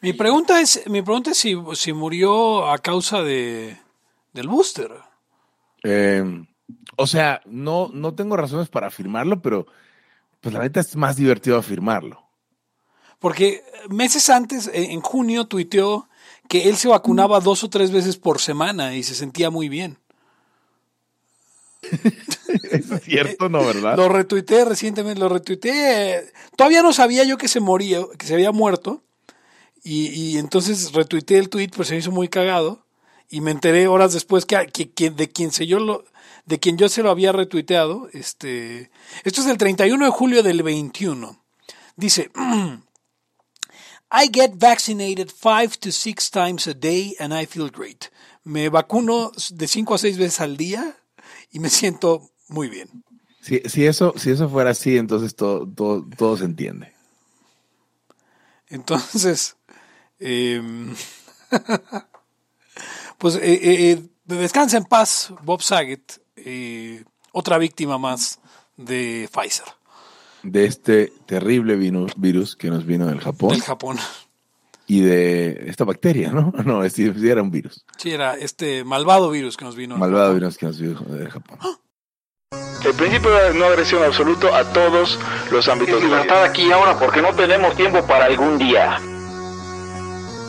Mi pregunta es, mi pregunta es si, si murió a causa de, del booster. Eh, o sea, no, no tengo razones para afirmarlo, pero pues la neta es más divertido afirmarlo. Porque meses antes, eh, en junio, tuiteó que él se vacunaba dos o tres veces por semana y se sentía muy bien. es cierto, ¿no, verdad? Lo retuiteé recientemente, lo retuiteé. Todavía no sabía yo que se moría, que se había muerto. Y, y entonces retuiteé el tweet, pues se me hizo muy cagado. Y me enteré horas después que, que, que de quien se yo lo, de quien yo se lo había retuiteado. Este, esto es del 31 de julio del 21. Dice, I get vaccinated five to six times a day and I feel great. Me vacuno de cinco a seis veces al día y me siento muy bien. Si, si, eso, si eso fuera así, entonces todo, todo, todo se entiende. Entonces, eh, pues eh, eh, descansa en paz Bob Saget, eh, otra víctima más de Pfizer. De este terrible virus, virus que nos vino del Japón. Del Japón. Y de esta bacteria, ¿no? No, es, era un virus. Sí, era este malvado virus que nos vino. Malvado virus que nos vino del Japón. El principio de no agresión absoluto a todos los ámbitos. libertad aquí y ahora porque no tenemos tiempo para algún día.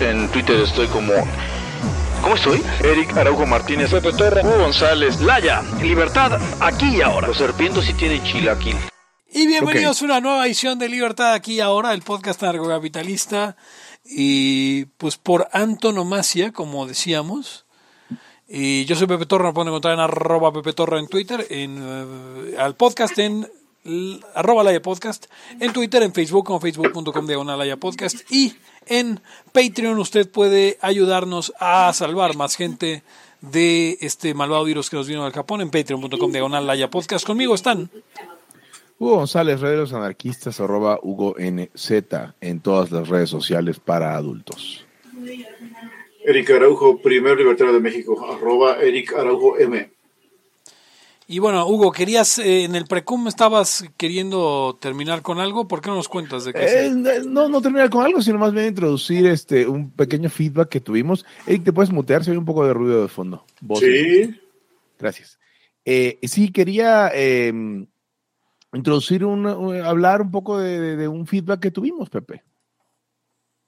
en Twitter estoy como ¿Cómo estoy? Eric Araujo Martínez, Pepe Torre, Hugo González, Laya, Libertad, aquí y ahora. Los serpientes sí tienen chilaquil. Y bienvenidos okay. a una nueva edición de Libertad aquí y ahora, el podcast narcocapitalista. Y pues por antonomasia, como decíamos. Y yo soy Pepe Torre, me pueden encontrar en arroba Pepe Torre en Twitter, en uh, al podcast en arroba Laya Podcast, en Twitter, en Facebook, como facebook.com diagonal Laya Podcast y en Patreon usted puede ayudarnos a salvar más gente de este malvado virus que nos vino del Japón en patreon.com diagonal Laya Podcast. Conmigo están Hugo González, redes de los anarquistas, arroba Hugo NZ en todas las redes sociales para adultos. Eric Araujo, primer libertario de México, arroba Eric Araujo M. Y bueno, Hugo, querías, eh, en el precum estabas queriendo terminar con algo, ¿por qué no nos cuentas de qué? Eh, no, no terminar con algo, sino más bien introducir este un pequeño feedback que tuvimos. Eric, ¿te puedes mutear? Si hay un poco de ruido de fondo. ¿Vos sí. Gracias. Eh, sí, quería em, introducir un, un, hablar un poco de, de, de, un feedback que tuvimos, Pepe.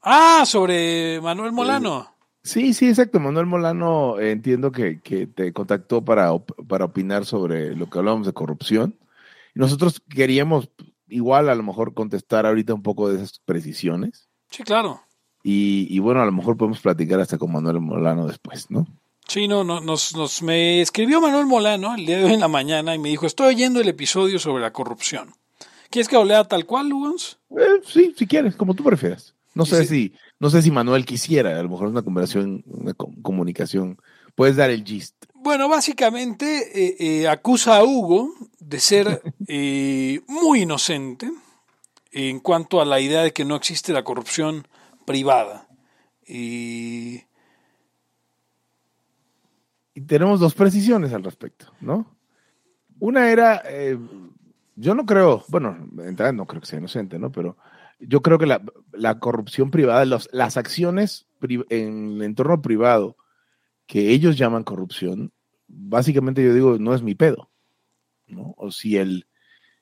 Ah, sobre Manuel Molano. Sí, sí, exacto. Manuel Molano eh, entiendo que, que, te contactó para, op para opinar sobre lo que hablábamos de corrupción. Y nosotros queríamos igual a lo mejor contestar ahorita un poco de esas precisiones. Sí, claro. Y, y bueno, a lo mejor podemos platicar hasta con Manuel Molano después, ¿no? Sí, no, no nos, nos, me escribió Manuel Molano el día de hoy en la mañana y me dijo, estoy oyendo el episodio sobre la corrupción. ¿Quieres que lea tal cual, Lugans? Eh, sí, si quieres, como tú prefieras. No sé si, no sé si Manuel quisiera, a lo mejor es una conversación, una comunicación. Puedes dar el gist. Bueno, básicamente eh, eh, acusa a Hugo de ser eh, muy inocente en cuanto a la idea de que no existe la corrupción privada. Y... y tenemos dos precisiones al respecto, ¿no? Una era, eh, yo no creo, bueno, no creo que sea inocente, ¿no? Pero yo creo que la, la corrupción privada, los, las acciones pri en el entorno privado que ellos llaman corrupción, básicamente yo digo, no es mi pedo. ¿no? O si el,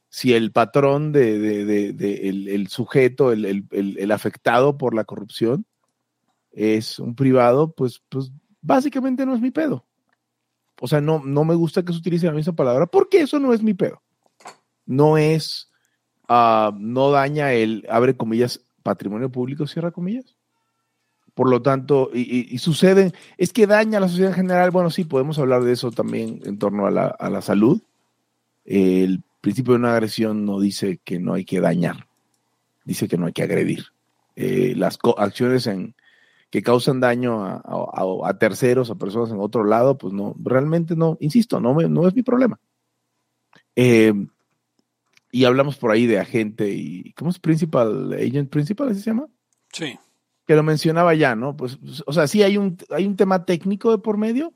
si el patrón de, de, de, de el, el, sujeto, el, el, el, afectado por la corrupción, es un privado, pues, pues básicamente no es mi pedo. O sea, no, no me gusta que se utilice la misma palabra porque eso no es mi pedo. No es Uh, no daña el, abre comillas, patrimonio público, cierra comillas. por lo tanto, y, suceden, es que daña a la sociedad en general. Bueno, sí, podemos hablar de eso también en torno a la, a la salud. El principio de una agresión no dice que no hay que dañar, dice que no hay que agredir. Eh, las acciones que causan daño a, terceros, a personas en otro lado, pues no, realmente no, insisto, no, no es mi problema. Eh, y hablamos por ahí de agente y, ¿cómo es principal? Agent principal, ¿así se llama? Sí. Que lo mencionaba ya, ¿no? Pues, o sea, sí hay un, hay un tema técnico de por medio.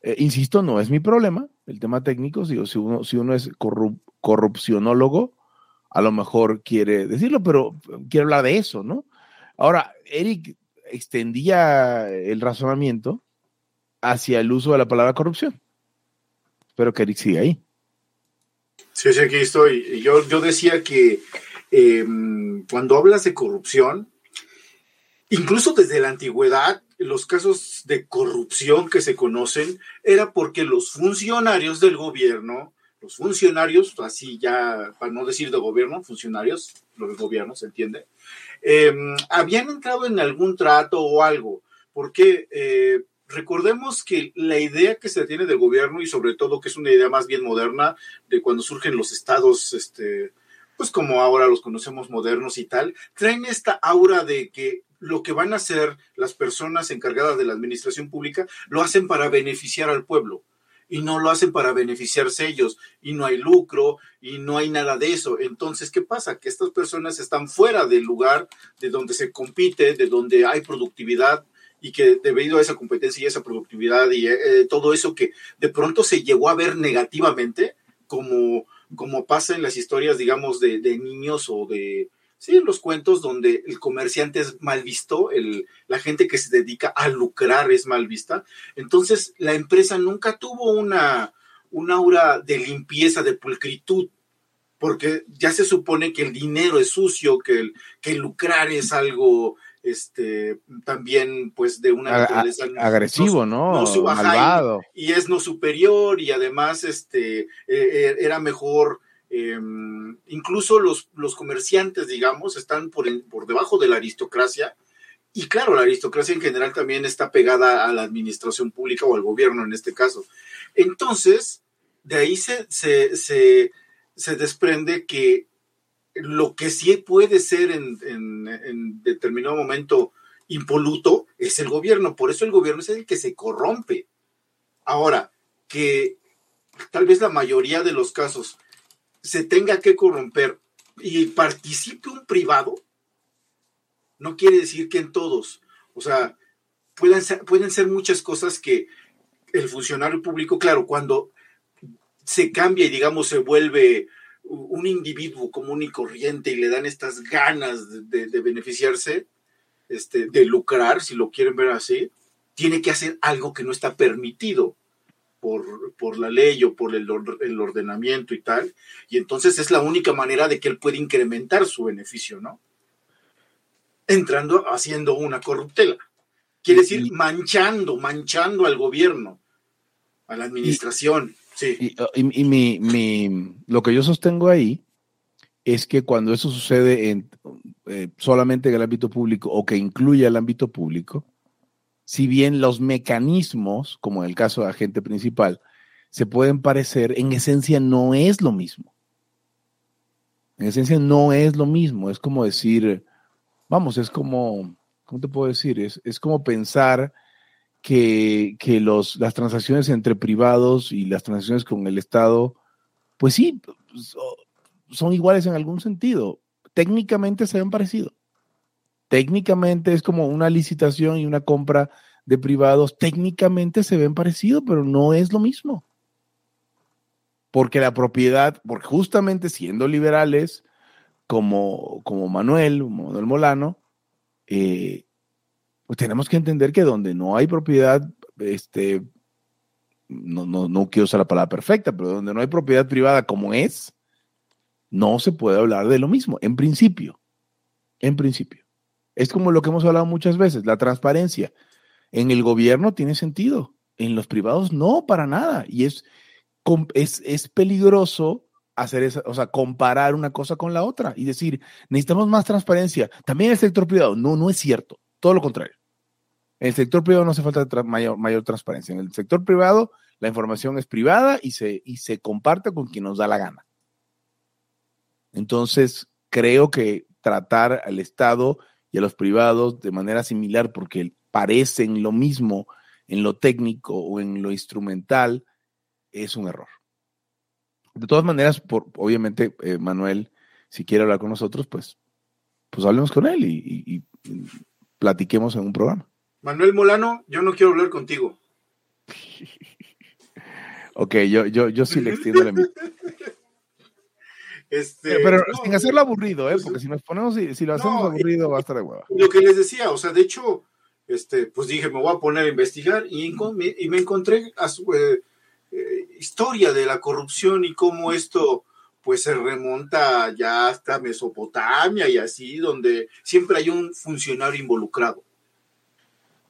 Eh, insisto, no es mi problema, el tema técnico, si, si, uno, si uno es corrupcionólogo, a lo mejor quiere decirlo, pero quiero hablar de eso, ¿no? Ahora, Eric extendía el razonamiento hacia el uso de la palabra corrupción. Espero que Eric siga ahí. Sí, sí, aquí estoy. Yo, yo decía que em, cuando hablas de corrupción, incluso desde la antigüedad, los casos de corrupción que se conocen era porque los funcionarios del gobierno los funcionarios, así ya, para no decir de gobierno, funcionarios, los del gobierno, ¿se entiende? Em, habían entrado en algún trato o algo, porque eh, recordemos que la idea que se tiene del gobierno y sobre todo que es una idea más bien moderna de cuando surgen los estados, este, pues como ahora los conocemos modernos y tal, traen esta aura de que lo que van a hacer las personas encargadas de la administración pública lo hacen para beneficiar al pueblo y no lo hacen para beneficiarse ellos y no hay lucro y no hay nada de eso. Entonces, ¿qué pasa? Que estas personas están fuera del lugar de donde se compite, de donde hay productividad y que debido a esa competencia y esa productividad y eh, todo eso que de pronto se llegó a ver negativamente, como, como pasa en las historias, digamos, de niños o de, Sí, los cuentos donde el comerciante es mal visto, el, la gente que se dedica a lucrar es mal vista. Entonces, la empresa nunca tuvo una, una aura de limpieza, de pulcritud, porque ya se supone que el dinero es sucio, que el, que lucrar es algo este también pues de una naturaleza agresivo, ¿no? Malvado. Y, es no superior y además este e, e, era mejor Em, incluso los, los comerciantes, digamos, están por, por debajo de la aristocracia. Y claro, la aristocracia en general también está pegada a la administración pública o al gobierno en este caso. Entonces, de ahí se, se, se, desprende que lo que sí puede ser en, en, determinado momento impoluto es el gobierno. Por eso el gobierno es el que se corrompe. Ahora, que tal vez la mayoría de los casos se tenga que corromper y participe un privado, no quiere decir que en todos. O sea, pueden ser muchas cosas que el funcionario público, claro, cuando se cambia y digamos se vuelve un individuo común y corriente y le dan estas ganas de, de, beneficiarse, este, de lucrar, si lo quieren ver así, tiene que hacer algo que no está permitido por, la ley o por el, el, ordenamiento y tal, y entonces es la única manera de que él puede incrementar su beneficio, ¿no? Entrando, haciendo una corruptela. Quiere decir, manchando, manchando al gobierno, a la administración. Sí. Y, mi, mi, lo que yo sostengo ahí es que cuando eso sucede en, eh, solamente en el ámbito público o que incluye el ámbito público, si bien los mecanismos, como en el caso de agente principal, se pueden parecer, en esencia no es lo mismo. En esencia no es lo mismo. Es como decir, vamos, es como, ¿cómo te puedo decir? Es, es como pensar que, que los, las transacciones entre privados y las transacciones con el Estado, pues sí, son iguales en algún sentido. Técnicamente se ven parecidos técnicamente es como una licitación y una compra de privados, técnicamente se ven parecidos, pero no es lo mismo. Porque la propiedad, porque justamente siendo liberales, como, como Manuel, Manuel Molano, eh, pues tenemos que entender que donde no hay propiedad, este, no, no, no quiero usar la palabra perfecta, pero donde no hay propiedad privada como es, no se puede hablar de lo mismo, en principio, en principio. Es como lo que hemos hablado muchas veces, la transparencia. En el gobierno tiene sentido, en los privados no, para nada. Y es, es, es peligroso hacer esa, o sea, comparar una cosa con la otra y decir, necesitamos más transparencia. También el sector privado. No, no es cierto. Todo lo contrario. En el sector privado no hace falta mayor, mayor transparencia. En el sector privado la información es privada y se, y se comparte con quien nos da la gana. Entonces, creo que tratar al Estado y a los privados de manera similar, porque parecen lo mismo en lo técnico o en lo instrumental, es un error. De todas maneras, por, obviamente, eh, Manuel, si quiere hablar con nosotros, pues, pues hablemos con él y platiquemos en un programa. Manuel Molano, yo no quiero hablar contigo. Ok, yo, yo, yo sí le extiendo la invitación. Este, Pero no, sin hacerlo aburrido, ¿eh? pues, Porque si nos ponemos, si, si lo hacemos no, aburrido, va a estar de hueva. lo que les decía, o sea, de hecho, este, pues dije, me voy a poner a investigar y, enco- me- y me encontré a su, eh, eh, historia de la corrupción y cómo esto pues se remonta ya hasta Mesopotamia y así, donde siempre hay un funcionario involucrado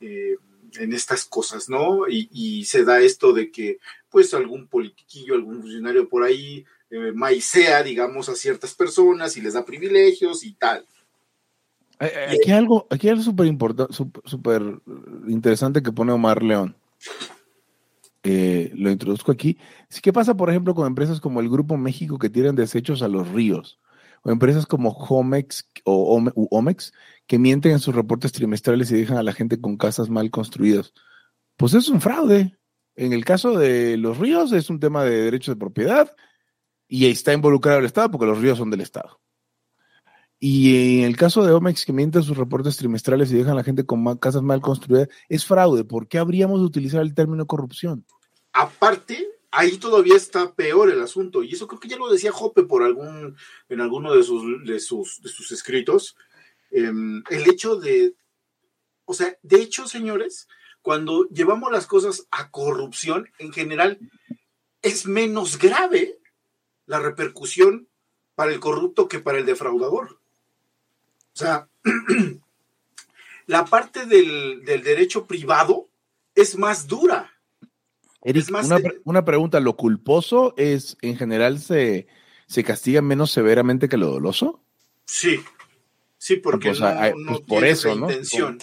eh, en estas cosas, ¿no? Y, y se da esto de que pues algún politiquillo, algún funcionario por ahí eh, maicea, digamos, a ciertas personas y les da privilegios y tal. Eh, eh, Aquí hay algo, aquí hay algo súper importante, súper interesante que pone Omar León. Eh, lo introduzco aquí. ¿Qué pasa, por ejemplo, con empresas como el Grupo México que tiran desechos a los ríos? O empresas como Homex o Omex que mienten en sus reportes trimestrales y dejan a la gente con casas mal construidas. Pues es un fraude. En el caso de los ríos es un tema de derechos de propiedad y está involucrado el Estado porque los ríos son del Estado. Y en el caso de Omex, que mienten sus reportes trimestrales y dejan a la gente con casas mal construidas, es fraude. ¿Por qué habríamos de utilizar el término corrupción? Aparte, ahí todavía está peor el asunto, y eso creo que ya lo decía Jope por algún, en alguno de sus, de sus, escritos, em, el hecho de, o sea, de hecho, señores, cuando llevamos las cosas a corrupción, en general, es menos grave la repercusión para el corrupto que para el defraudador. O sea, la parte del, del derecho privado es más dura. Eric, más, una, eh, una pregunta, ¿lo culposo es, en general, se, se castiga menos severamente que lo doloso? Sí, sí, porque O sea, no, no pues por eso, la ¿no? intención.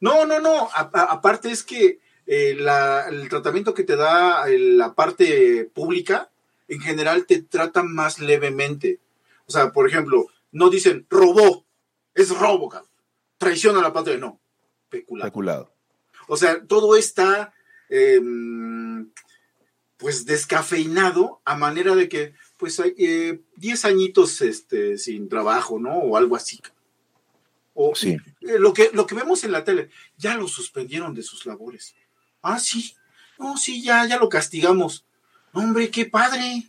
No, no, no. a- a- aparte es que eh, la- el tratamiento que te da el- la parte pública, en general te tratan más levemente. O sea, por ejemplo, no dicen robó, es robo, cabrón. traición a la patria, no, peculado. Especulado. O sea, todo está eh, pues descafeinado a manera de que pues hay eh, 10 añitos este, sin trabajo, ¿no? O algo así. O Sí. eh, lo, que, lo que vemos en la tele, ya lo suspendieron de sus labores. Ah, sí. No, sí, ya, ya lo castigamos. Hombre, qué padre.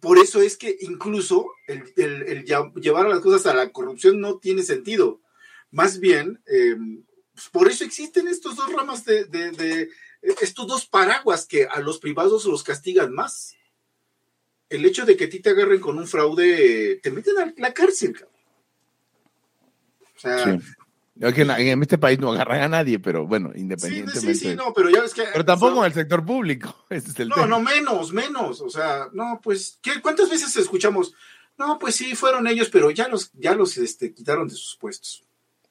Por eso es que incluso el, el- el llevar las cosas a la corrupción no tiene sentido. Más bien, eh, pues, por eso existen estos dos ramas de, de- de- estos dos paraguas que a los privados los castigan más. El hecho de que a ti te agarren con un fraude, te meten a la cárcel, cabrón. O sea, Sí. En, este país no agarran a nadie, pero bueno, sí, independientemente. sí, sí, no, pero ya ves que. Pero tampoco en el sector público. Ese es el No, tema. no, menos, menos. O sea, no, pues, ¿qué, ¿cuántas veces escuchamos? No, pues sí, fueron ellos, pero ya los, ya los este, quitaron de sus puestos.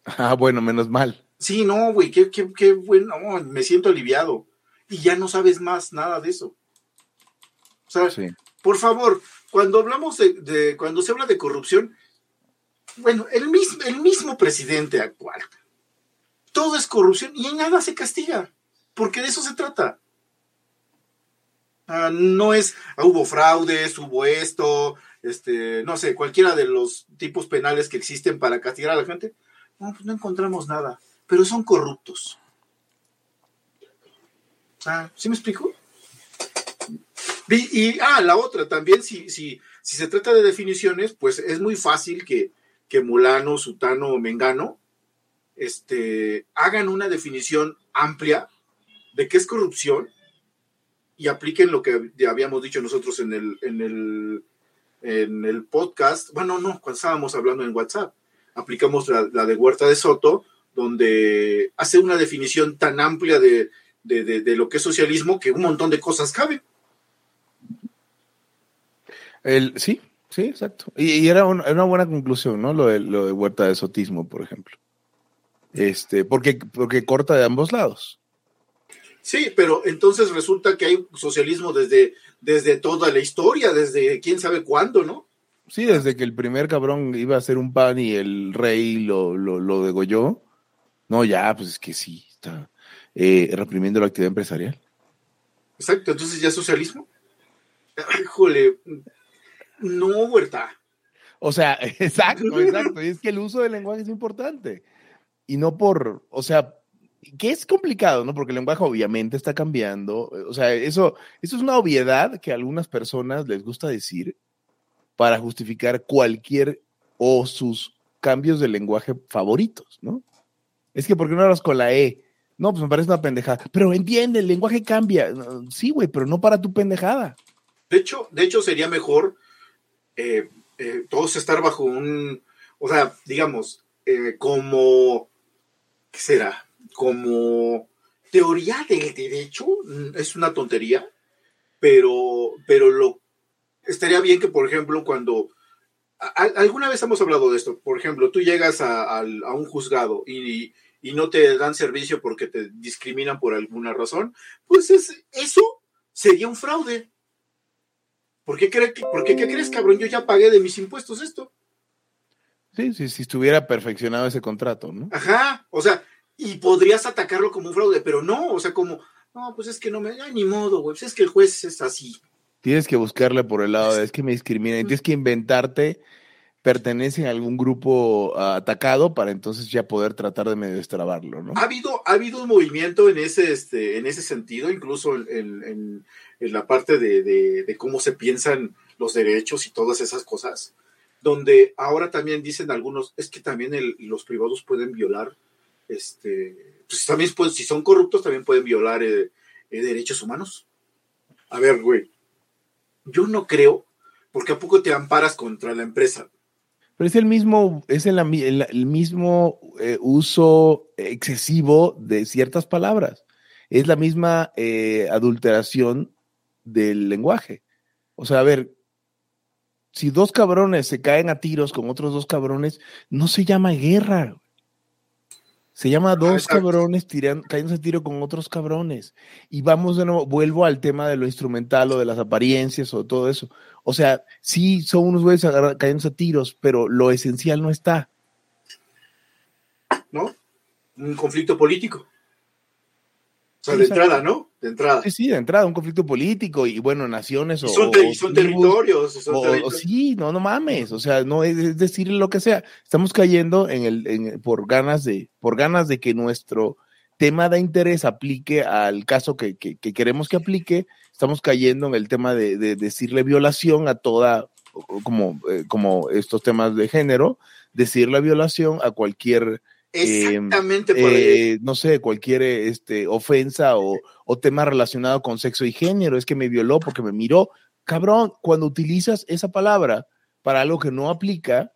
Ah, bueno, menos mal. Sí, no, güey, qué, qué, qué bueno, no, me siento aliviado. Y ya no sabes más nada de eso. O sea, Sí. por favor, cuando hablamos de, de- cuando se habla de corrupción, bueno, el mismo, el mismo presidente actual, todo es corrupción y en nada se castiga, porque de eso se trata. Ah, no es, ah, hubo fraudes, hubo esto, este, no sé, cualquiera de los tipos penales que existen para castigar a la gente. No, pues no encontramos nada, pero son corruptos. Ah, ¿Sí me explico? Y, ah, la otra, también si, si, si se trata de definiciones, pues es muy fácil que, que Mulano, Sutano o Mengano este, hagan una definición amplia de qué es corrupción y apliquen lo que habíamos dicho nosotros en el, en el, en el podcast. Bueno, no, cuando estábamos hablando en WhatsApp, aplicamos la, la de Huerta de Soto, donde hace una definición tan amplia de, de, de, de lo que es socialismo que un montón de cosas caben. El, sí, sí, exacto. Y, y era, un- era una buena conclusión, ¿no? Lo de, lo de Huerta de Sotismo, por ejemplo. Este, porque, porque corta de ambos lados. Sí, pero entonces resulta que hay socialismo desde, desde toda la historia, desde quién sabe cuándo, ¿no? Sí, desde que el primer cabrón iba a hacer un pan y el rey lo, lo, lo degolló. No, ya, pues es que sí, está eh, reprimiendo la actividad empresarial. Exacto, entonces ya es socialismo. Híjole, no, huerta. O sea, exacto, exacto. Y es que el uso del lenguaje es importante. Y no por, o sea, que es complicado, ¿no? Porque el lenguaje obviamente está cambiando. O sea, eso, eso es una obviedad que a algunas personas les gusta decir para justificar cualquier o sus cambios de lenguaje favoritos, ¿no? Es que, ¿por qué no hablas con la E? No, pues me parece una pendejada. Pero entiende, el lenguaje cambia. Sí, güey, pero no para tu pendejada. De hecho, de hecho sería mejor eh, eh, todos estar bajo un, o sea, digamos, eh, como, ¿qué será? Como teoría del derecho, mm, es una tontería, pero, pero lo, estaría bien que, por ejemplo, cuando, alguna vez hemos hablado de esto, por ejemplo, tú llegas a, un juzgado y, y, no te dan servicio porque te discriminan por alguna razón, pues es, eso sería un fraude. ¿Por qué, cree, ¿Por qué, crees, cabrón? Yo ya pagué de mis impuestos esto. Sí, sí, si estuviera perfeccionado ese contrato, ¿no? Ajá, o sea, y podrías atacarlo como un fraude, pero no, o sea, como, no, pues es que no me, da ni modo, güey, pues es que el juez es así. Tienes que buscarle por el lado de, es que me discriminan, tienes que inventarte, pertenece a algún grupo uh, atacado para entonces ya poder tratar de medio destrabarlo, ¿no? Ha habido, ha habido un movimiento en ese, este, en ese sentido, incluso en en la parte de, cómo se piensan los derechos y todas esas cosas, donde ahora también dicen algunos, es que también los privados pueden violar, este, pues también si son corruptos también pueden violar eh, eh, derechos humanos. A ver, güey, yo no creo, porque a poco te amparas contra la empresa. Pero es el mismo, es el, mismo eh, uso excesivo de ciertas palabras. Es la misma adulteración del lenguaje. O sea, a ver, si dos cabrones se caen a tiros con otros dos cabrones, no se llama guerra. Se llama dos cabrones tirando, cayéndose a tiro con otros cabrones. Y vamos de nuevo, vuelvo al tema de lo instrumental o de las apariencias o todo eso. O sea, sí son unos güeyes cayéndose a tiros, pero lo esencial no está. ¿No? Un conflicto político de entrada, ¿no? De entrada. Sí, sí, de entrada, un conflicto político y bueno, naciones o. Son, territorios. sí, no, no mames. O sea, no es, decir lo que sea. Estamos cayendo en el, por ganas de, por ganas de que nuestro tema de interés aplique al caso que, queremos que aplique. Estamos cayendo en el tema de, decirle violación a toda, como, eh, como estos temas de género, decirle violación a cualquier Exactamente. Eh, no sé, cualquier este, ofensa o, tema relacionado con sexo y género, es que me violó porque me miró. Cabrón, cuando utilizas esa palabra para algo que no aplica,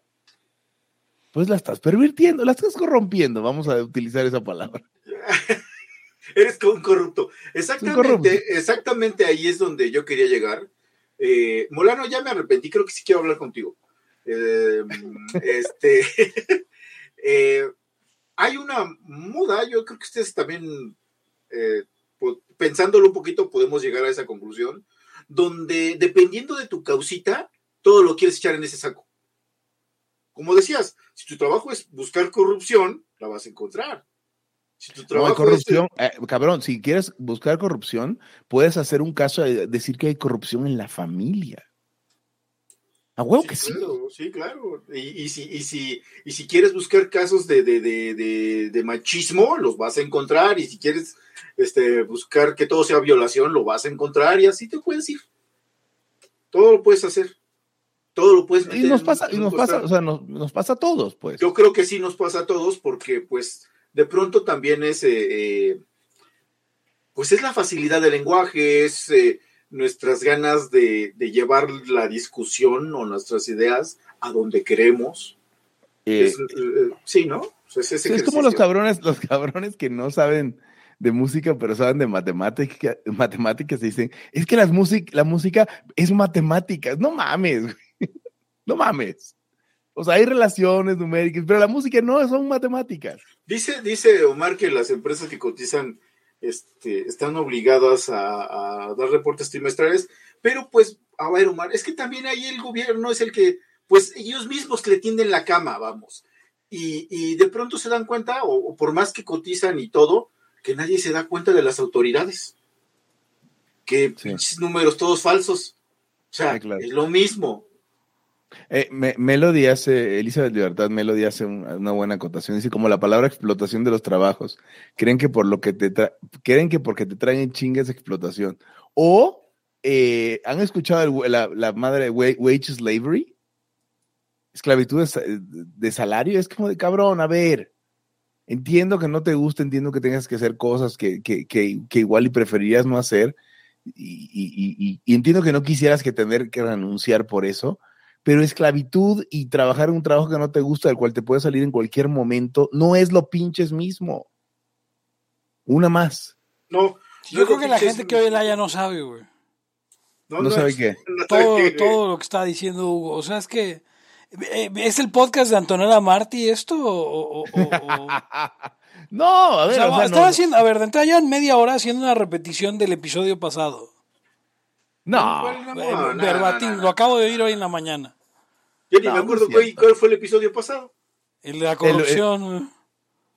pues la estás pervirtiendo, la estás corrompiendo, vamos a utilizar esa palabra. Eres un corrupto. Exactamente, exactamente ahí es donde yo quería llegar. Eh, Molano, ya me arrepentí, creo que sí quiero hablar contigo. Eh, este, hay una moda, yo creo que ustedes también, eh, pensándolo un poquito, podemos llegar a esa conclusión, donde dependiendo de tu causita, todo lo quieres echar en ese saco. Como decías, si tu trabajo es buscar corrupción, la vas a encontrar. Si tu trabajo corrupción, es... Eh, cabrón, si quieres buscar corrupción, puedes hacer un caso de decir que hay corrupción en la familia. A huevo que sí. sí, claro. Y, si, y, si, y si quieres buscar casos de, de, machismo, los vas a encontrar. Y si quieres este, buscar que todo sea violación, lo vas a encontrar. Y así te puedes ir. Todo lo puedes hacer. Todo lo puedes meter. Y nos pasa, y nos pasa, o sea, nos, pasa a todos, pues. Yo creo que sí nos pasa a todos, porque, pues, de pronto también es. Eh, eh, pues es la facilidad del lenguaje, es. Eh, nuestras ganas de, llevar la discusión o nuestras ideas a donde queremos. Eh, eh, sí, ¿no? es, como los cabrones, los cabrones que no saben de música, pero saben de matemática, matemáticas y dicen, es que las la música es matemáticas. No mames, no mames. O sea, hay relaciones numéricas, pero la música no, son matemáticas. Dice, dice Omar que las empresas que cotizan este, están obligadas a, a dar reportes trimestrales, pero pues, a ver, Omar, es que también ahí el gobierno es el que, pues ellos mismos le tienden la cama, vamos. Y, y de pronto se dan cuenta, o, o por más que cotizan y todo, que nadie se da cuenta de las autoridades. Que Sí. números todos falsos. O sea, Sí, claro. es lo mismo. Eh, Me- Melody hace, Elizabeth Libertad Melody hace un- una buena acotación. Dice como la palabra explotación de los trabajos. Creen que por lo que te creen que porque te traen chingas explotación. O eh, han escuchado la, la madre de wa- wage slavery, esclavitud de, sa- de salario. Es como de cabrón, a ver. Entiendo que no te gusta, entiendo que tengas que hacer cosas que, que, que, igual y preferirías no hacer. Y- y entiendo que no quisieras que tener que renunciar por eso, pero esclavitud y trabajar en un trabajo que no te gusta, del cual te puede salir en cualquier momento, no es lo pinches mismo. Una más. No, Yo creo que la gente que oye el haya no sabe, güey. No sabe es- qué. no sabe Todo, qué. todo lo que está diciendo Hugo. O sea, es que. eh, ¿Es el podcast de Antonella Martí esto? O, o- o- o- no, a o ver, sea, o sea, no, haciendo, a ver, de entrada ya en media hora haciendo una repetición del episodio pasado. No. No, Eh, no, no, verbatim, no, no. lo acabo de oír hoy en la mañana. Yo ni No, me acuerdo cuál, cuál fue el episodio pasado. El de la corrupción.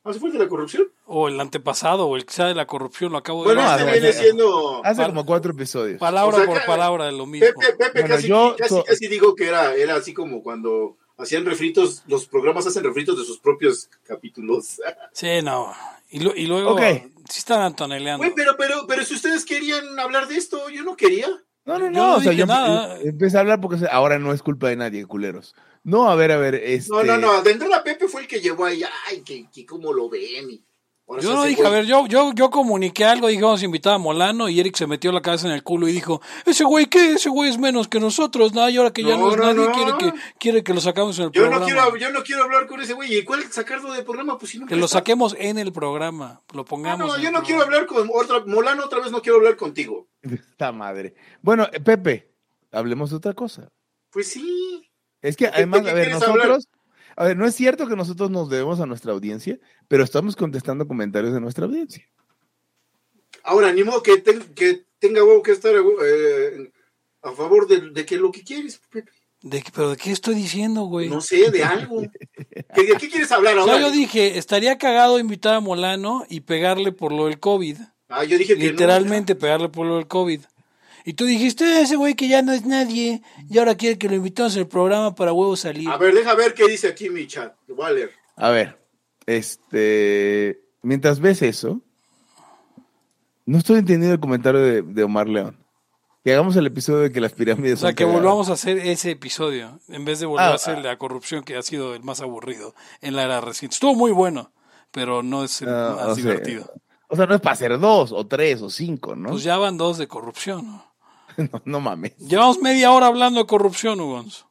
¿Ah, se fue el de la corrupción? O el antepasado, o el que sea de la corrupción, lo acabo de Bueno, este viene siendo... Hace Pal- como cuatro episodios. Palabra O sea, por que- palabra de lo mismo. Pepe, Pepe Bueno, casi, yo casi, so- casi digo que era, era así como cuando hacían refritos, los programas hacen refritos de sus propios capítulos. Sí, no. Y, lo- y luego, Ok. sí están antoneleando. Güey, pero, pero, pero si ustedes querían hablar de esto, yo no quería. No, no, no. no o sea, yo nada. eh, empecé a hablar porque ahora no es culpa de nadie, culeros. No, a ver, a ver. Este... No, no, no, de entrada Pepe fue el que llevó ahí, ay, que, que cómo lo ven. Y Yo no dije, a ver, yo, yo, yo comuniqué algo, dije, vamos a invitar a Molano, y Eric se metió la cabeza en el culo y dijo, ese güey, ¿qué? Ese güey es menos que nosotros, ¿no? Y ahora que ya no, No, es no, nadie, no. quiere que quiere que lo sacamos en el Yo programa. no, quiero, yo no quiero hablar con ese güey. ¿Y cuál sacarlo del programa? Pues si no Que lo saquemos en el programa, lo Ah, pongamos. no, yo no quiero hablar con otra. Molano, otra vez no quiero hablar contigo. Esta madre. Bueno, eh, Pepe, hablemos de otra cosa. Pues sí. Es que ¿De qué- además, a ver, nosotros, a ver, no es cierto que nosotros nos debemos a nuestra audiencia, pero estamos contestando comentarios de nuestra audiencia. Ahora, ni modo que, ten- que tenga huevo que estar eh, a favor de, de que lo que quieres, Pepe. ¿De qué- ¿Pero de qué estoy diciendo, güey? No sé, de algo. ¿Que- ¿De qué quieres hablar ahora? yo dije, estaría cagado invitar a Molano y pegarle por lo del COVID. Ah, yo dije que no. Literalmente pegarle por lo del COVID. Y tú dijiste, ese güey que ya no es nadie, y ahora quiere que lo invitemos al programa para huevos salir. A ver, deja ver qué dice aquí mi chat. Lo voy a leer. A ver, este, mientras ves eso, no estoy entendiendo el comentario de, de Omar León. Que hagamos el episodio de que las pirámides O sea, son que cagadas. volvamos a hacer ese episodio, en vez de volver Ah, a hacer ah. la corrupción que ha sido el más aburrido en la era reciente. Estuvo muy bueno, pero no es el Ah, más o sea, divertido. O sea, no es para hacer dos, o tres, o cinco, ¿no? Pues ya van dos de corrupción. ¿no? no, no mames. Llevamos media hora hablando de corrupción, Ugons.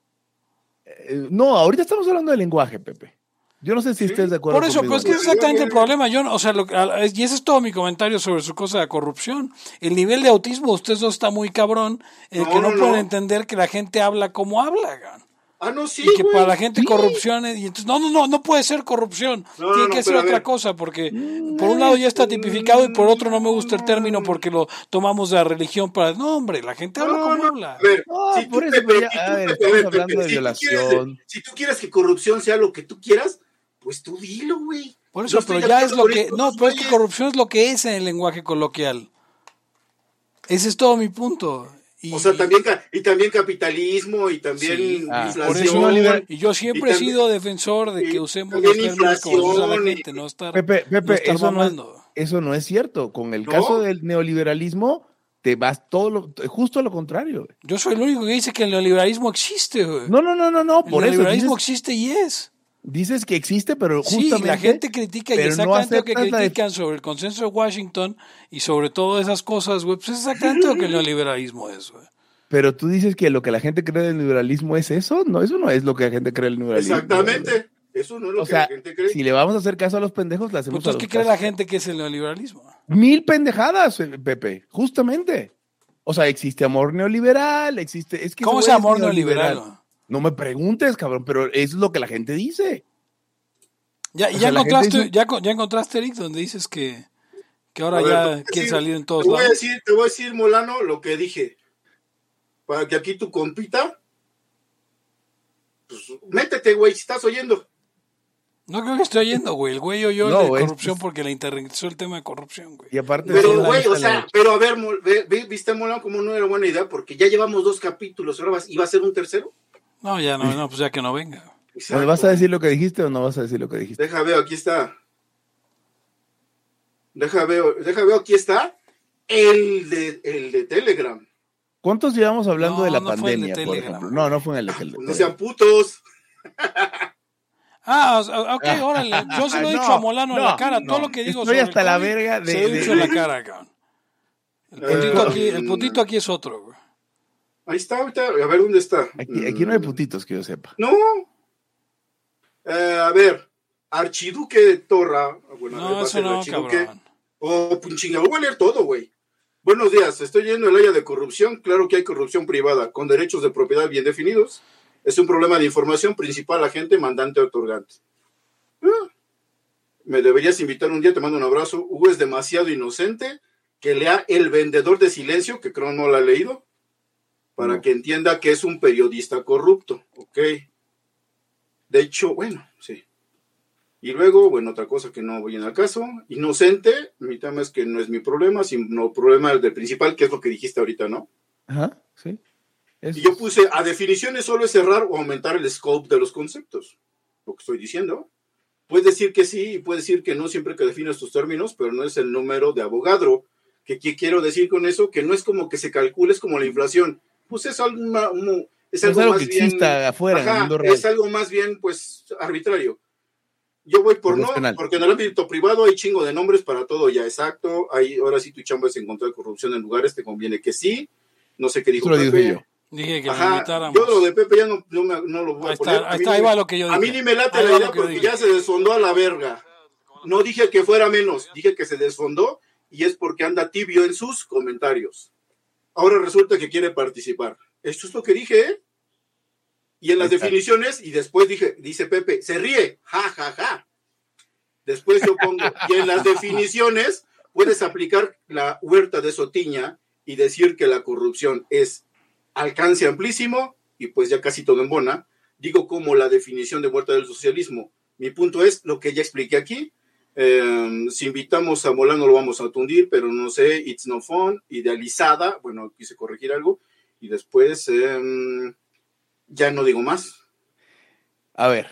Eh, no, ahorita estamos hablando de lenguaje, Pepe. Yo no sé si estés de acuerdo Por eso, conmigo. pues que es Sí, exactamente sí, el sí. problema. Yo, o sea, lo y ese es todo mi comentario sobre su cosa de corrupción. El nivel de autismo de ustedes dos está muy cabrón, el No, que no, no, pueden no. entender que la gente habla como habla. Ah, no, sí, y que güey. para la gente Sí. corrupción es- y entonces no no no no puede ser corrupción No, tiene no, que no, ser otra cosa porque por un lado ya está tipificado y por otro no me gusta el término porque lo tomamos de la religión para no hombre la gente habla No, como no, habla a ver, No, si tú, por eso, si tú, estamos hablando de violación. quieres- Si tú quieres que corrupción sea lo que tú quieras, pues tú dilo, güey. por eso pero ya es lo que no pero es que corrupción es lo que es en el lenguaje coloquial ese es todo mi punto y, O sea, también, y también capitalismo, y también Sí, ah, inflación. por eso neoliberal- y yo siempre y he también- sido defensor de que usemos los también términos como gente no estar Pepe, no Pepe, estar eso, no es, eso no es cierto. Con el ¿No? caso del neoliberalismo, te vas todo lo, justo a lo contrario. yo soy el único que dice que el neoliberalismo existe güey. No, no, no, no, no. el Por eso neoliberalismo dices, existe y es dices que existe, pero Sí, justamente. la gente critica y no exactamente lo que la critican sobre el consenso de Washington y sobre todo esas cosas, güey, pues es exactamente lo que el neoliberalismo es, güey. Pero tú dices que lo que la gente cree del liberalismo es eso. No, eso no es lo que la gente cree del liberalismo. Exactamente. Eso no es lo O que sea, la gente cree. si le vamos a hacer caso a los pendejos, le hacemos Entonces, a ¿qué cree la gente que es el neoliberalismo? Mil pendejadas, eh, Pepe, justamente. O sea, existe amor neoliberal, existe. Es que ¿Cómo es amor neoliberal? No me preguntes, cabrón, pero eso es lo que la gente dice. Ya, y ya sea, encontraste, dice- ya, ya encontraste, Eric, donde dices que, que ahora A ver, ya a quiere salir en todos te voy a lados. decir, te voy a decir, Molano, lo que dije. Para que aquí tu compita, pues métete, güey, si estás oyendo. No creo que estoy oyendo, güey. El güey oyó No, el de güey, corrupción porque le interesó el tema de corrupción, güey. Y aparte Pero, güey, o sea, pero a ver, Mol- ve- ve- viste, Molano, como no era buena idea, porque ya llevamos dos capítulos, ahora vas, iba a ser un tercero. No, ya no, no, pues ya que no venga. ¿Me vas a decir lo que dijiste o no vas a decir lo que dijiste? Deja ver, aquí está. Deja ver, deja ver, aquí está. El de, el de Telegram. ¿Cuántos llevamos hablando No, de la no fue el de pandemia, por Telegram. ejemplo? No, no fue en el de Telegram. No sean putos. Ah, ok, órale. Yo se lo he No, dicho a Molano en la cara. Todo lo que digo Estoy sobre el hasta la verga de- Se lo he de- dicho en la cara, cabrón. El Eh, puntito, aquí, el puntito aquí es otro, güey. Ahí está, ahorita. A ver, ¿dónde está? Aquí, aquí no hay putitos que yo sepa. No. Eh, a ver, Archiduque Torra. Bueno, No, a eso no, Archiduque. cabrón. Oh, punchinga, voy a leer todo, güey. Buenos días, estoy yendo el área de corrupción. Claro que hay corrupción privada, con derechos de propiedad bien definidos. Es un problema de información principal, agente, mandante, otorgante. Ah, Me deberías invitar un día, te mando un abrazo. Hugo es demasiado inocente. Que lea El vendedor de silencio, que creo no lo ha leído, para que entienda que es un periodista corrupto. Ok. De hecho, bueno, sí. Y luego, bueno, otra cosa que no voy en al caso, inocente, mi tema es que no es mi problema, sino problema del principal, que es lo que dijiste ahorita, ¿no? Ajá, sí. Eso. Y yo puse, a definiciones solo es cerrar o aumentar el scope de los conceptos, lo que estoy diciendo. Puedes decir que sí y puedes decir que no siempre que defines tus términos, pero no es el número de abogadro. ¿Qué, qué quiero decir con eso? Que no es como que se calcule, es como la inflación. Pues es algo, es Es más que bien... exista afuera, en el Ajá, mundo real. es algo más bien, pues, arbitrario. Yo voy por no, porque en el ámbito privado hay chingo de nombres para todo ya, exacto. Hay, ahora sí tu chamba es encontrar corrupción en lugares, te conviene que sí. No sé qué dijo lo Pepe. dije yo. Dije que lo Ajá, invitáramos. yo lo de Pepe ya no, no, me- no lo voy Ahí a poner. está, A ahí mí está, ni ahí me- va lo que yo dije. A mí ni me late Ahí la idea lo porque ya se desfondó a la verga. No dije que fuera menos, dije que se desfondó y es porque anda tibio en sus comentarios. Ahora resulta que quiere participar. Esto es lo que dije, ¿eh? Y en las definiciones, y después dije, dice Pepe, se ríe, ja, ja, ja. Después yo pongo, y en las definiciones puedes aplicar la huerta de Sotiña y decir que la corrupción es alcance amplísimo y pues ya casi todo en bona. Digo como la definición de huerta del socialismo. Mi punto es lo que ya expliqué aquí. Eh, si invitamos a Molano lo vamos a tundir, pero no sé, it's no fun, idealizada, bueno, quise corregir algo, y después eh, ya no digo más. A ver.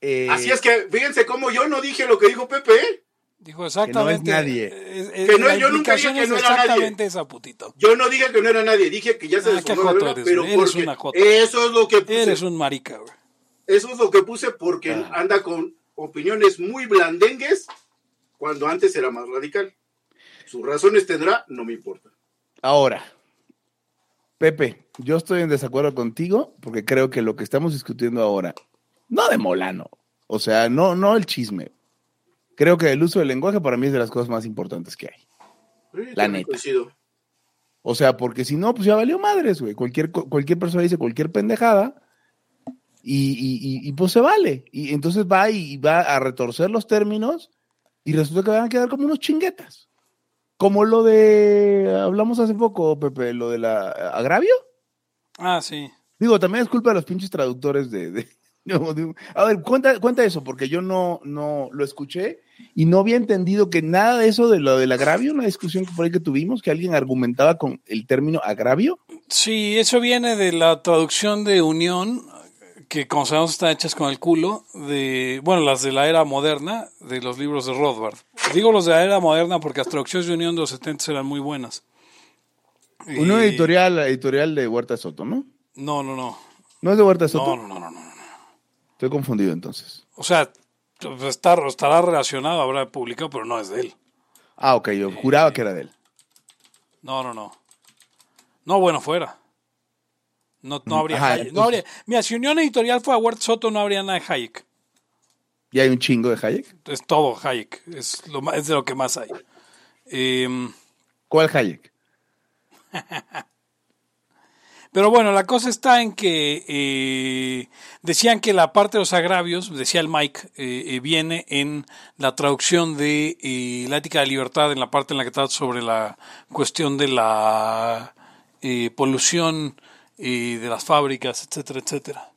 Eh, Así es que, fíjense cómo yo no dije lo que dijo Pepe, ¿eh? Dijo exactamente. nadie. es- es- Que no- yo nunca dije que no era nadie. exactamente esa, putito. Yo no dije que no era nadie, dije que ya se Ah, joto eres, pero eres porque una jota. eso es lo que puse. Eres un marica, güey. Eso es lo que puse porque Ah. anda con opiniones muy blandengues cuando antes era más radical. Sus razones tendrá, no me importa. Ahora, Pepe, yo estoy en desacuerdo contigo porque creo que lo que estamos discutiendo ahora, no de Molano, o sea, no, no el chisme. Creo que el uso del lenguaje para mí es de las cosas más importantes que hay. Sí, La neta. coincido. O sea, porque si no, pues ya valió madres, güey. Cualquier, cualquier persona dice cualquier pendejada y, y- y- pues se vale. Y entonces va y va a retorcer los términos y resulta que van a quedar como unos chinguetas. Como lo de, hablamos hace poco, Pepe, lo de la agravio. Ah, sí. Digo, también es culpa de los pinches traductores de... de- no, de- a ver, cuenta, cuenta eso, porque yo no, no lo escuché y no había entendido que nada de eso de lo del agravio, una discusión que por ahí que tuvimos, que alguien argumentaba con el término agravio. Sí, eso viene de la traducción de Unión, que como sabemos están hechas con el culo, de, bueno, las de la era moderna, de los libros de Rothbard. Digo los de la era moderna porque las traducciones de Unión de los 70 eran muy buenas. Una Y- editorial, editorial de Huerta Soto, ¿no? No, no, no. ¿No es de Huerta Soto? No, no, no, no, no. Estoy confundido entonces. O sea, pues, está, estará relacionado, habrá publicado, pero no es de él. Ah, ok, yo juraba que era de él. No, no, no. No, bueno, fuera. No, no habría Ajá, Hayek. No habría, mira, si Unión Editorial fue a Huerta Soto, no habría nada de Hayek. ¿Y hay un chingo de Hayek? Es todo Hayek. Es, lo, es de lo que más hay. Em, ¿Cuál Hayek? Pero bueno, la cosa está en que eh, decían que la parte de los agravios, decía el Mike, eh, eh, viene en la traducción de eh, la ética de libertad, en la parte en la que trata sobre la cuestión de la eh, polución eh, de las fábricas, etcétera, etcétera.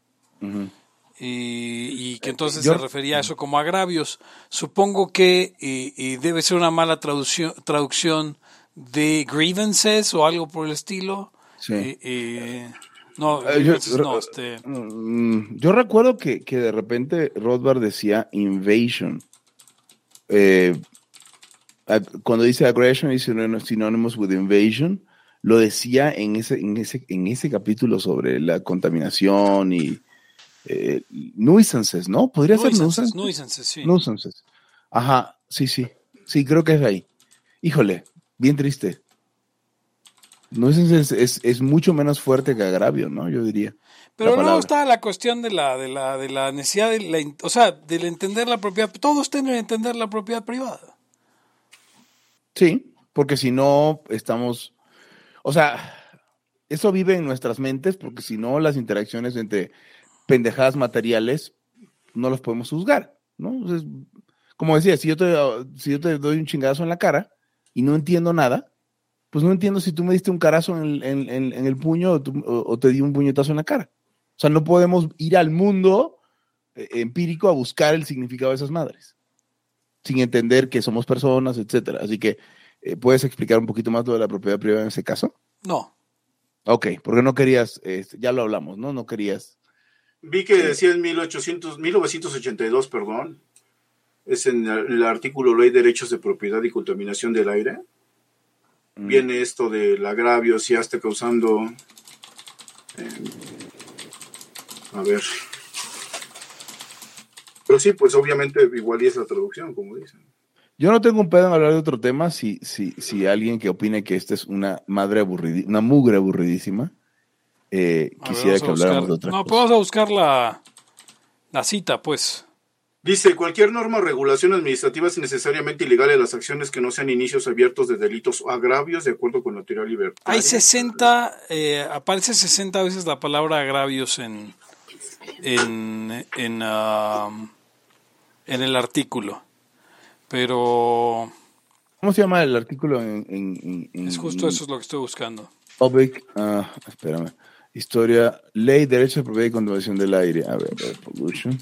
Y, y que entonces Yo- se refería a eso como agravios. Supongo que eh, debe ser una mala traducción, traducción de grievances o algo por el estilo. Sí. Eh, eh, no, yo- no, este, Mm, Yo recuerdo que, que de repente Rothbard decía invasion. Eh, cuando dice aggression is synonymous with invasion, lo decía en ese, en ese, en ese capítulo sobre la contaminación y eh, nuisances, ¿no? Podría ser nuisances, nuisances. sí. Nuisances. Ajá, sí, sí. Sí, creo que es ahí. Híjole, bien triste. Nuisances es, es mucho menos fuerte que agravio, ¿no? Yo diría. Pero palabra. está la cuestión de la, de la, de la necesidad de la, o sea, del entender la propiedad, todos tienen que entender la propiedad privada. Sí, porque si no, estamos. O sea, eso vive en nuestras mentes, porque si no, las interacciones entre pendejadas materiales no las podemos juzgar, ¿no? Entonces, como decía, si yo, te, doy un chingazo en la cara y no entiendo nada, pues no entiendo si tú me diste un carazo en el, puño o, o- te di un puñetazo en la cara. O sea, no podemos ir al mundo eh, empírico a buscar el significado de esas madres, sin entender que somos personas, etcétera. Así que, ¿puedes explicar un poquito más lo de la propiedad privada en ese caso? No. Ok, porque no querías, eh, ya lo hablamos, ¿no? No querías. Vi que decía en 1800, 1982, perdón, es en el, el artículo Ley de Derechos de Propiedad y Contaminación del Aire. Mm. Viene esto del agravio si ya está causando... eh, a ver. Pero sí, pues obviamente igual y es la traducción, como dicen. Yo no tengo un pedo en hablar de otro tema si, si, si alguien que opine que esta es una madre aburrida, una mugre aburridísima, eh, ver, quisiera que habláramos buscar- de otra No, cosa. pues vamos a buscar la, la cita, pues. Dice, cualquier norma o regulación administrativa es necesariamente ilegal en las acciones que no sean inicios abiertos de delitos o agravios de acuerdo con la teoría libertaria. Hay 60, eh, aparece 60 veces la palabra agravios en, en, en, um, en el artículo. Pero ¿Cómo se llama el artículo en, en- en- en- es justo eso es lo que estoy buscando. Public, ah, espérame. Historia, ley, derecho de propiedad y conservación del aire. A ver, a ver, pollution.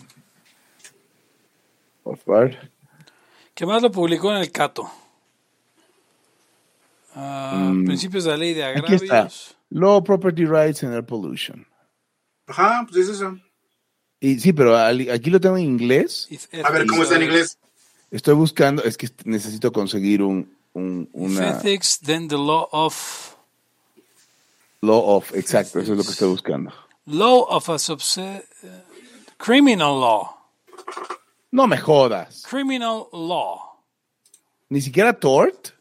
Of part. ¿Qué más lo publicó en el Cato? Ah, Mm. Principios de la ley de Aquí está. agravios. Law, property rights and air pollution. Ajá, pues es eso. Y sí, pero al- aquí lo tengo en inglés. A ver, ¿cómo está en inglés? Estoy buscando, es que necesito conseguir un, un- If una ethics, then the law of law of, exacto, eso es lo que estoy buscando. law of a subset criminal law. No me jodas. Criminal law. Ni siquiera tort.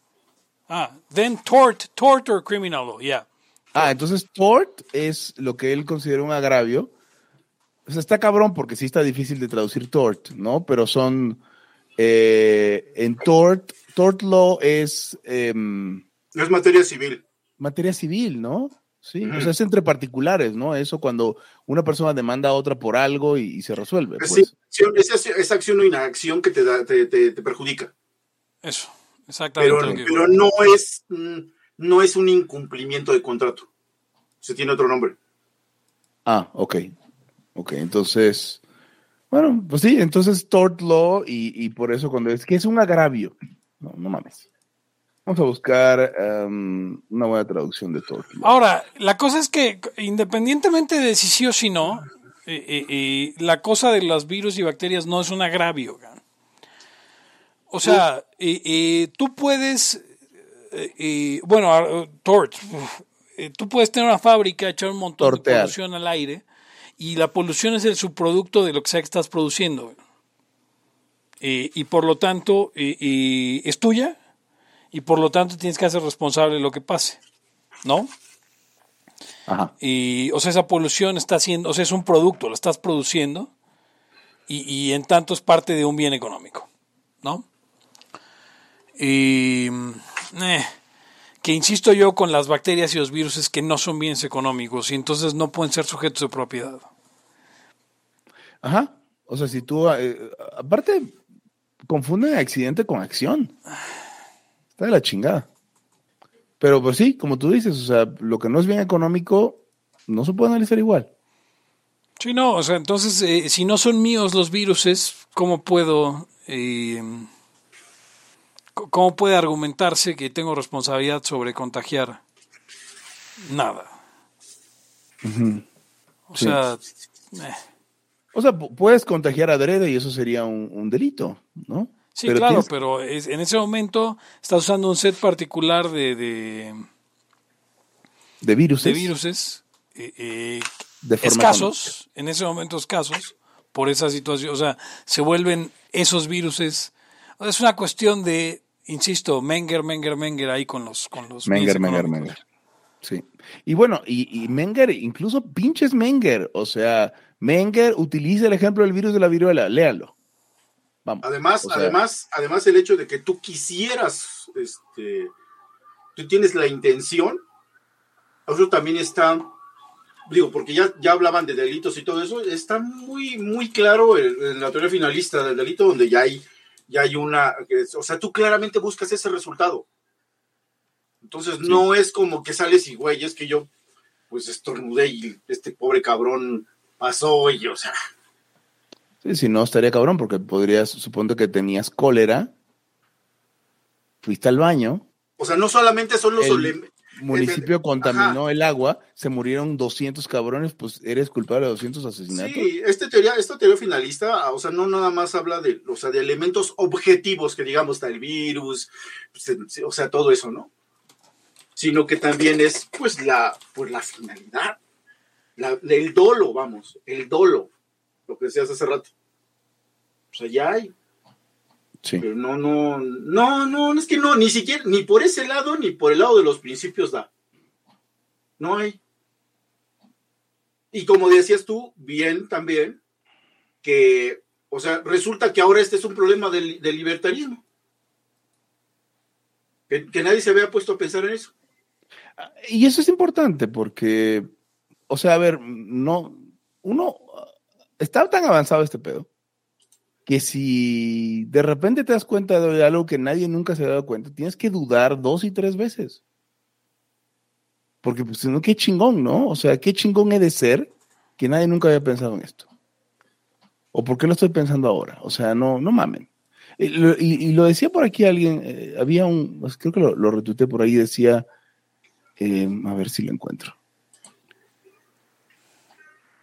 Ah, then tort, tort or criminal law, yeah. Ah, entonces tort es lo que él considera un agravio. O sea, está cabrón porque sí está difícil de traducir tort, ¿no? Pero son eh, en tort, tort law es em, es materia civil. materia civil, ¿no? Sí, o sea, es entre particulares, ¿no? Eso cuando una persona demanda a otra por algo y, y se resuelve. Es, Pues. acción- es, acción- es acción o inacción que te, da, te, te- te perjudica. Eso, exactamente. Pero, que- pero no, es, no es un incumplimiento de contrato. Se tiene otro nombre. Ah, ok. Ok, entonces, bueno, pues sí, entonces tort law y, y por eso cuando es que es un agravio. No, no mames. Vamos a buscar em, una buena traducción de tort law. Ahora, la cosa es que independientemente de si sí o si no, eh, eh, eh, la cosa de los virus y bacterias no es un agravio. O sea, eh, eh, tú puedes, bueno, tort, tú puedes tener una fábrica, echar un montón Tortear. de polución al aire y la polución es el subproducto de lo que sea que estás produciendo. Eh, y por lo tanto, eh, eh, es tuya y por lo tanto tienes que hacer responsable de lo que pase, ¿no? Ajá. Y, o sea, esa polución está haciendo, o sea, es un producto, lo estás produciendo y, y en tanto es parte de un bien económico, ¿no? Y, eh, que insisto yo con las bacterias y los virus es que no son bienes económicos y entonces no pueden ser sujetos de propiedad. Ajá. O sea, si tú, eh, aparte, confunden accidente con acción. Está de la chingada. Pero pues sí, como tú dices, o sea, lo que no es bien económico no se puede analizar igual. Sí, no, o sea, entonces, eh, si no son míos los viruses, ¿cómo puedo, eh, cómo puede argumentarse que tengo responsabilidad sobre contagiar? Nada. O Sí. sea, eh, O sea, pu- puedes contagiar adrede y eso sería un, un delito, ¿no? sí, Pero claro, tienes- pero es- en ese momento estás usando un set particular de, de, De virus. de viruses eh, eh, De escasos, en ese momento escasos, por esa situación, o sea, se vuelven esos viruses. Es una cuestión de, insisto, Menger, Menger, Menger ahí con los con los Menger, Menger. Menger. Sí. Y bueno, y, y Menger, incluso pinches Menger. O sea, Menger utiliza el ejemplo del virus de la viruela. Léalo. Vamos. Además, O sea, además, además el hecho de que tú quisieras, este, tú tienes la intención, eso también está, digo, porque ya, ya hablaban de delitos y todo eso, está muy, muy claro en, en la teoría finalista del delito donde ya hay, ya hay una, o sea, tú claramente buscas ese resultado. Entonces no es como que sales y, güey, es que yo, pues estornudé y este pobre cabrón pasó y, o sea, Sí, si no, estaría cabrón, porque podrías, suponte que tenías cólera, fuiste al baño, o sea, no solamente son los El- municipio contaminó el agua, se murieron 200 cabrones, pues eres culpable de 200 asesinatos. Sí, este teoría, esta teoría finalista, o sea, no nada más habla de, o sea, de elementos objetivos que digamos está el virus, pues, o sea, todo eso, ¿no? Sino que también es, pues, la, pues, la finalidad, la- el dolo, vamos, el dolo, lo que decías hace rato. O sea, ya hay, Sí. pero no, no, no, no, es que no, ni siquiera, ni por ese lado, ni por el lado de los principios da. No hay. Y como decías tú, bien también, que, o sea, resulta que ahora este es un problema del, del libertarismo. Que, que nadie se había puesto a pensar en eso. Y eso es importante porque, o sea, a ver, no, uno está tan avanzado este pedo que si de repente te das cuenta de algo que nadie nunca se ha dado cuenta, tienes que dudar dos y tres veces. Porque, pues, no, qué chingón, ¿no? O sea, qué chingón he de ser que nadie nunca había pensado en esto. ¿O por qué lo estoy pensando ahora? O sea, no, no mamen. Y, lo- decía por aquí alguien, eh, había un, pues, creo que lo, lo retuiteé por ahí, decía, eh, a ver si lo encuentro.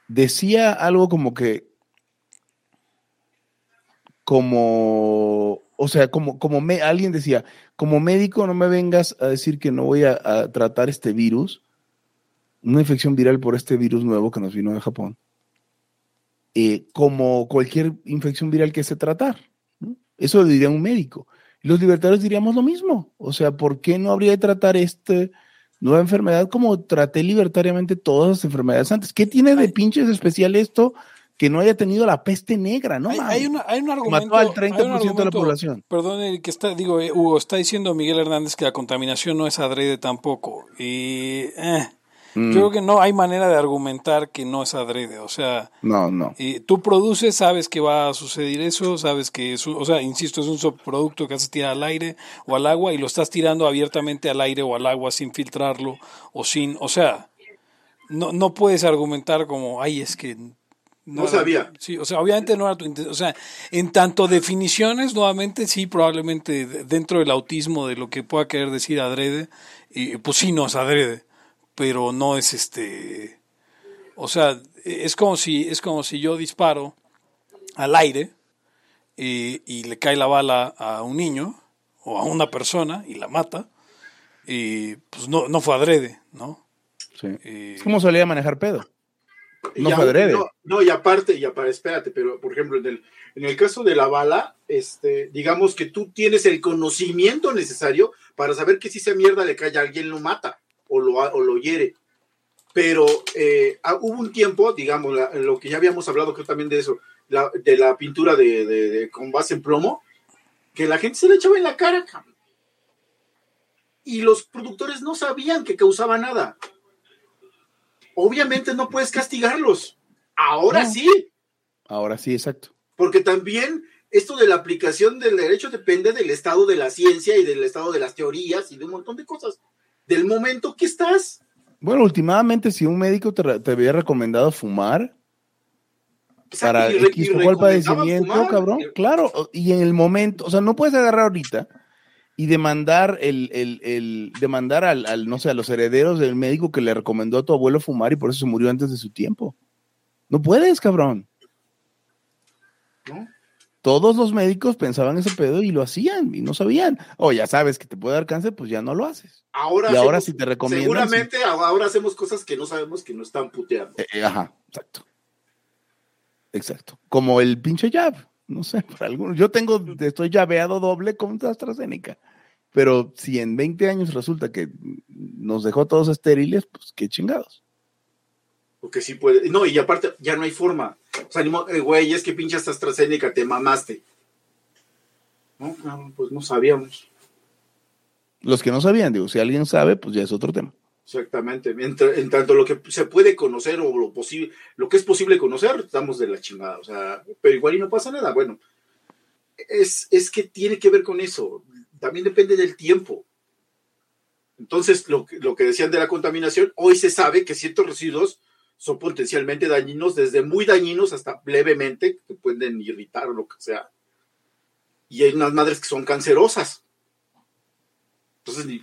Decía algo como que, como, o sea, como, como me, alguien decía, como médico no me vengas a decir que no voy a, a tratar este virus, una infección viral por este virus nuevo que nos vino de Japón, eh, como cualquier infección viral que se tratar. ¿no? Eso lo diría un médico. Los libertarios diríamos lo mismo. O sea, ¿por qué no habría de tratar esta nueva enfermedad como traté libertariamente todas las enfermedades antes? ¿Qué tiene de pinches especial esto que no haya tenido la peste negra? No hay, una- hay un argumento. Mató al hay un 30% de la argumento, población. Perdón, el que está, digo, eh, Hugo, está diciendo Miguel Hernández que la contaminación no es adrede tampoco. Y eh, Mm, yo creo que no hay manera de argumentar que no es adrede. O sea, No, no. y tú produces, sabes que va a suceder eso, sabes que es, un- o sea, insisto, es un subproducto que haces tirar al aire o al agua y lo estás tirando abiertamente al aire o al agua sin filtrarlo o sin, o sea, no, no puedes argumentar como, ay, es que No sabía. Sí, o sea, obviamente no era tu intención. O sea, en tanto definiciones, nuevamente sí, probablemente de- dentro del autismo de lo que pueda querer decir adrede, y pues sí, no es adrede, pero no es este. O sea, es como si, es como si yo disparo al aire y, y le cae la bala a un niño o a una persona y la mata, y pues no, no fue adrede, ¿no? Sí. Y- como solía manejar pedo. No Y fue aún- adrede. No, no, y aparte, y aparte, espérate, pero por ejemplo, en el, en el caso de la bala, este, digamos que tú tienes el conocimiento necesario para saber que si esa mierda le cae a alguien, lo mata o lo, o lo hiere. Pero eh, ah, hubo un tiempo, digamos, la- lo que ya habíamos hablado creo también de eso, la- de la pintura de, de- de- con base en plomo, que la gente se le echaba en la cara, cabrón. y los productores no sabían que causaba nada. Obviamente no puedes castigarlos. Ahora No. sí, Ahora sí, exacto. porque también esto de la aplicación del derecho depende del estado de la ciencia y del estado de las teorías y de un montón de cosas. Del momento que estás. Bueno, últimamente, si un médico te, te había recomendado fumar para X o cual padecimiento, fumar. cabrón, claro, o- y en el momento, o sea, no puedes agarrar ahorita y demandar el, el, el demandar al, al, no sé, a los herederos del médico que le recomendó a tu abuelo fumar y por eso se murió antes de su tiempo. No puedes, cabrón. ¿no? Todos los médicos pensaban ese pedo y lo hacían y no sabían. O ya sabes que te puede dar cáncer, pues ya no lo haces. Ahora Y ahora si te recomiendan, Seguramente ahora hacemos cosas que no sabemos que nos están puteando. Eh, eh, ajá, exacto. Exacto. Como el pinche jab. No sé, por algunos. Yo tengo, estoy llaveado doble con AstraZeneca. Pero si en 20 años resulta que nos dejó todos estériles, pues qué chingados. Porque sí puede. No, y aparte, ya no hay forma. O sea, eh, güey, es que pinches AstraZeneca, te mamaste. No, pues no sabíamos. Los que no sabían, digo, si alguien sabe, pues ya es otro tema. Exactamente. Mientras- en tanto lo que se puede conocer o lo posible, lo que es posible conocer, estamos de la chingada. O sea, pero igual y no pasa nada. Bueno, es, es que tiene que ver con eso. También depende del tiempo. Entonces, lo, lo que decían de la contaminación, hoy se sabe que ciertos residuos son potencialmente dañinos, desde muy dañinos hasta levemente, que pueden irritar o lo que sea. Y hay unas madres que son cancerosas. Entonces,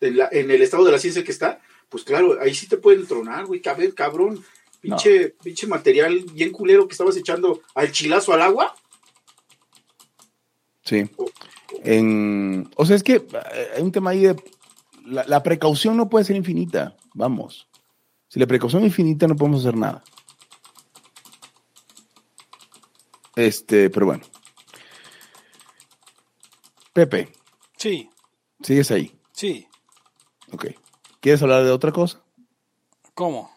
en, la- en el estado de la ciencia que está, pues claro, ahí sí te pueden tronar, güey, cabrón, cabrón. Pinche, pinche material bien culero que estabas echando al chilazo al agua. Sí. En, o sea, es que eh, hay un tema ahí de. La, la precaución no puede ser infinita. Vamos. Si la precaución es infinita, no podemos hacer nada. Este, pero bueno. Pepe, Sí, sigues ahí. sí. Ok. ¿Quieres hablar de otra cosa? ¿Cómo?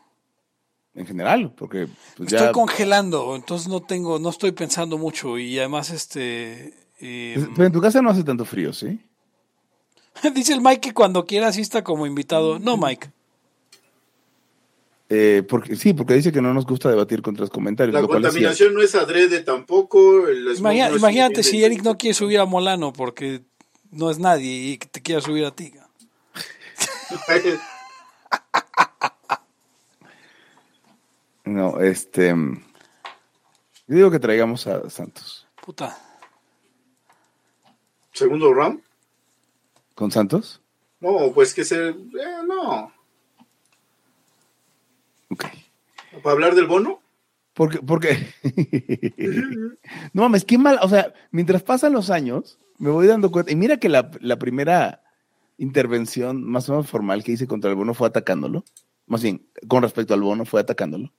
En general, porque pues, ya. Estoy congelando, entonces no tengo, no estoy pensando mucho y además este... eh, Pero en tu casa no hace tanto frío, ¿sí? dice el Mike que cuando quiera asista como invitado. No, Mike. Eh, porque, sí, porque dice que no nos gusta debatir contra los comentarios. La lo cual contaminación no es adrede tampoco. Imagina- no es imagínate si Eric no quiere subir a Molano porque no es nadie y que te quiera subir a ti. No, este. Yo digo que traigamos a Santos. Puta. Segundo round. ¿Con Santos? No, pues que se. eh, no. Ok. Para hablar del bono. Porque, porque. no mames, qué mal. O sea, mientras pasan los años, me voy dando cuenta. Y mira que la, la primera intervención más o menos formal que hice contra el bono fue atacándolo. Más bien, con respecto al bono, fue atacándolo.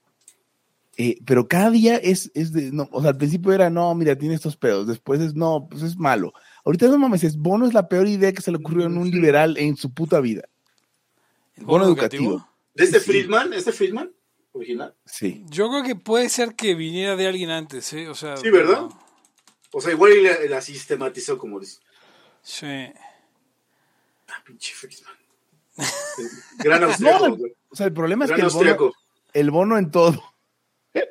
Eh, pero cada día es, es de. No, o sea, al principio era, no, mira, tiene estos pedos. Después es, no, pues es malo. Ahorita no mames, es bono es la peor idea que se le ocurrió en un liberal en su puta vida. ¿El Bono educativo. ¿De este Sí. Friedman? ¿Este Friedman? Original. Sí. Yo creo que puede ser que viniera de alguien antes, ¿eh? O sea, Sí, ¿verdad? O sea, igual y la, la sistematizó como dice. Sí. Ah, pinche Friedman. Gran austriaco, No, güey. O sea, el problema es que el bono, austriaco. el bono en todo.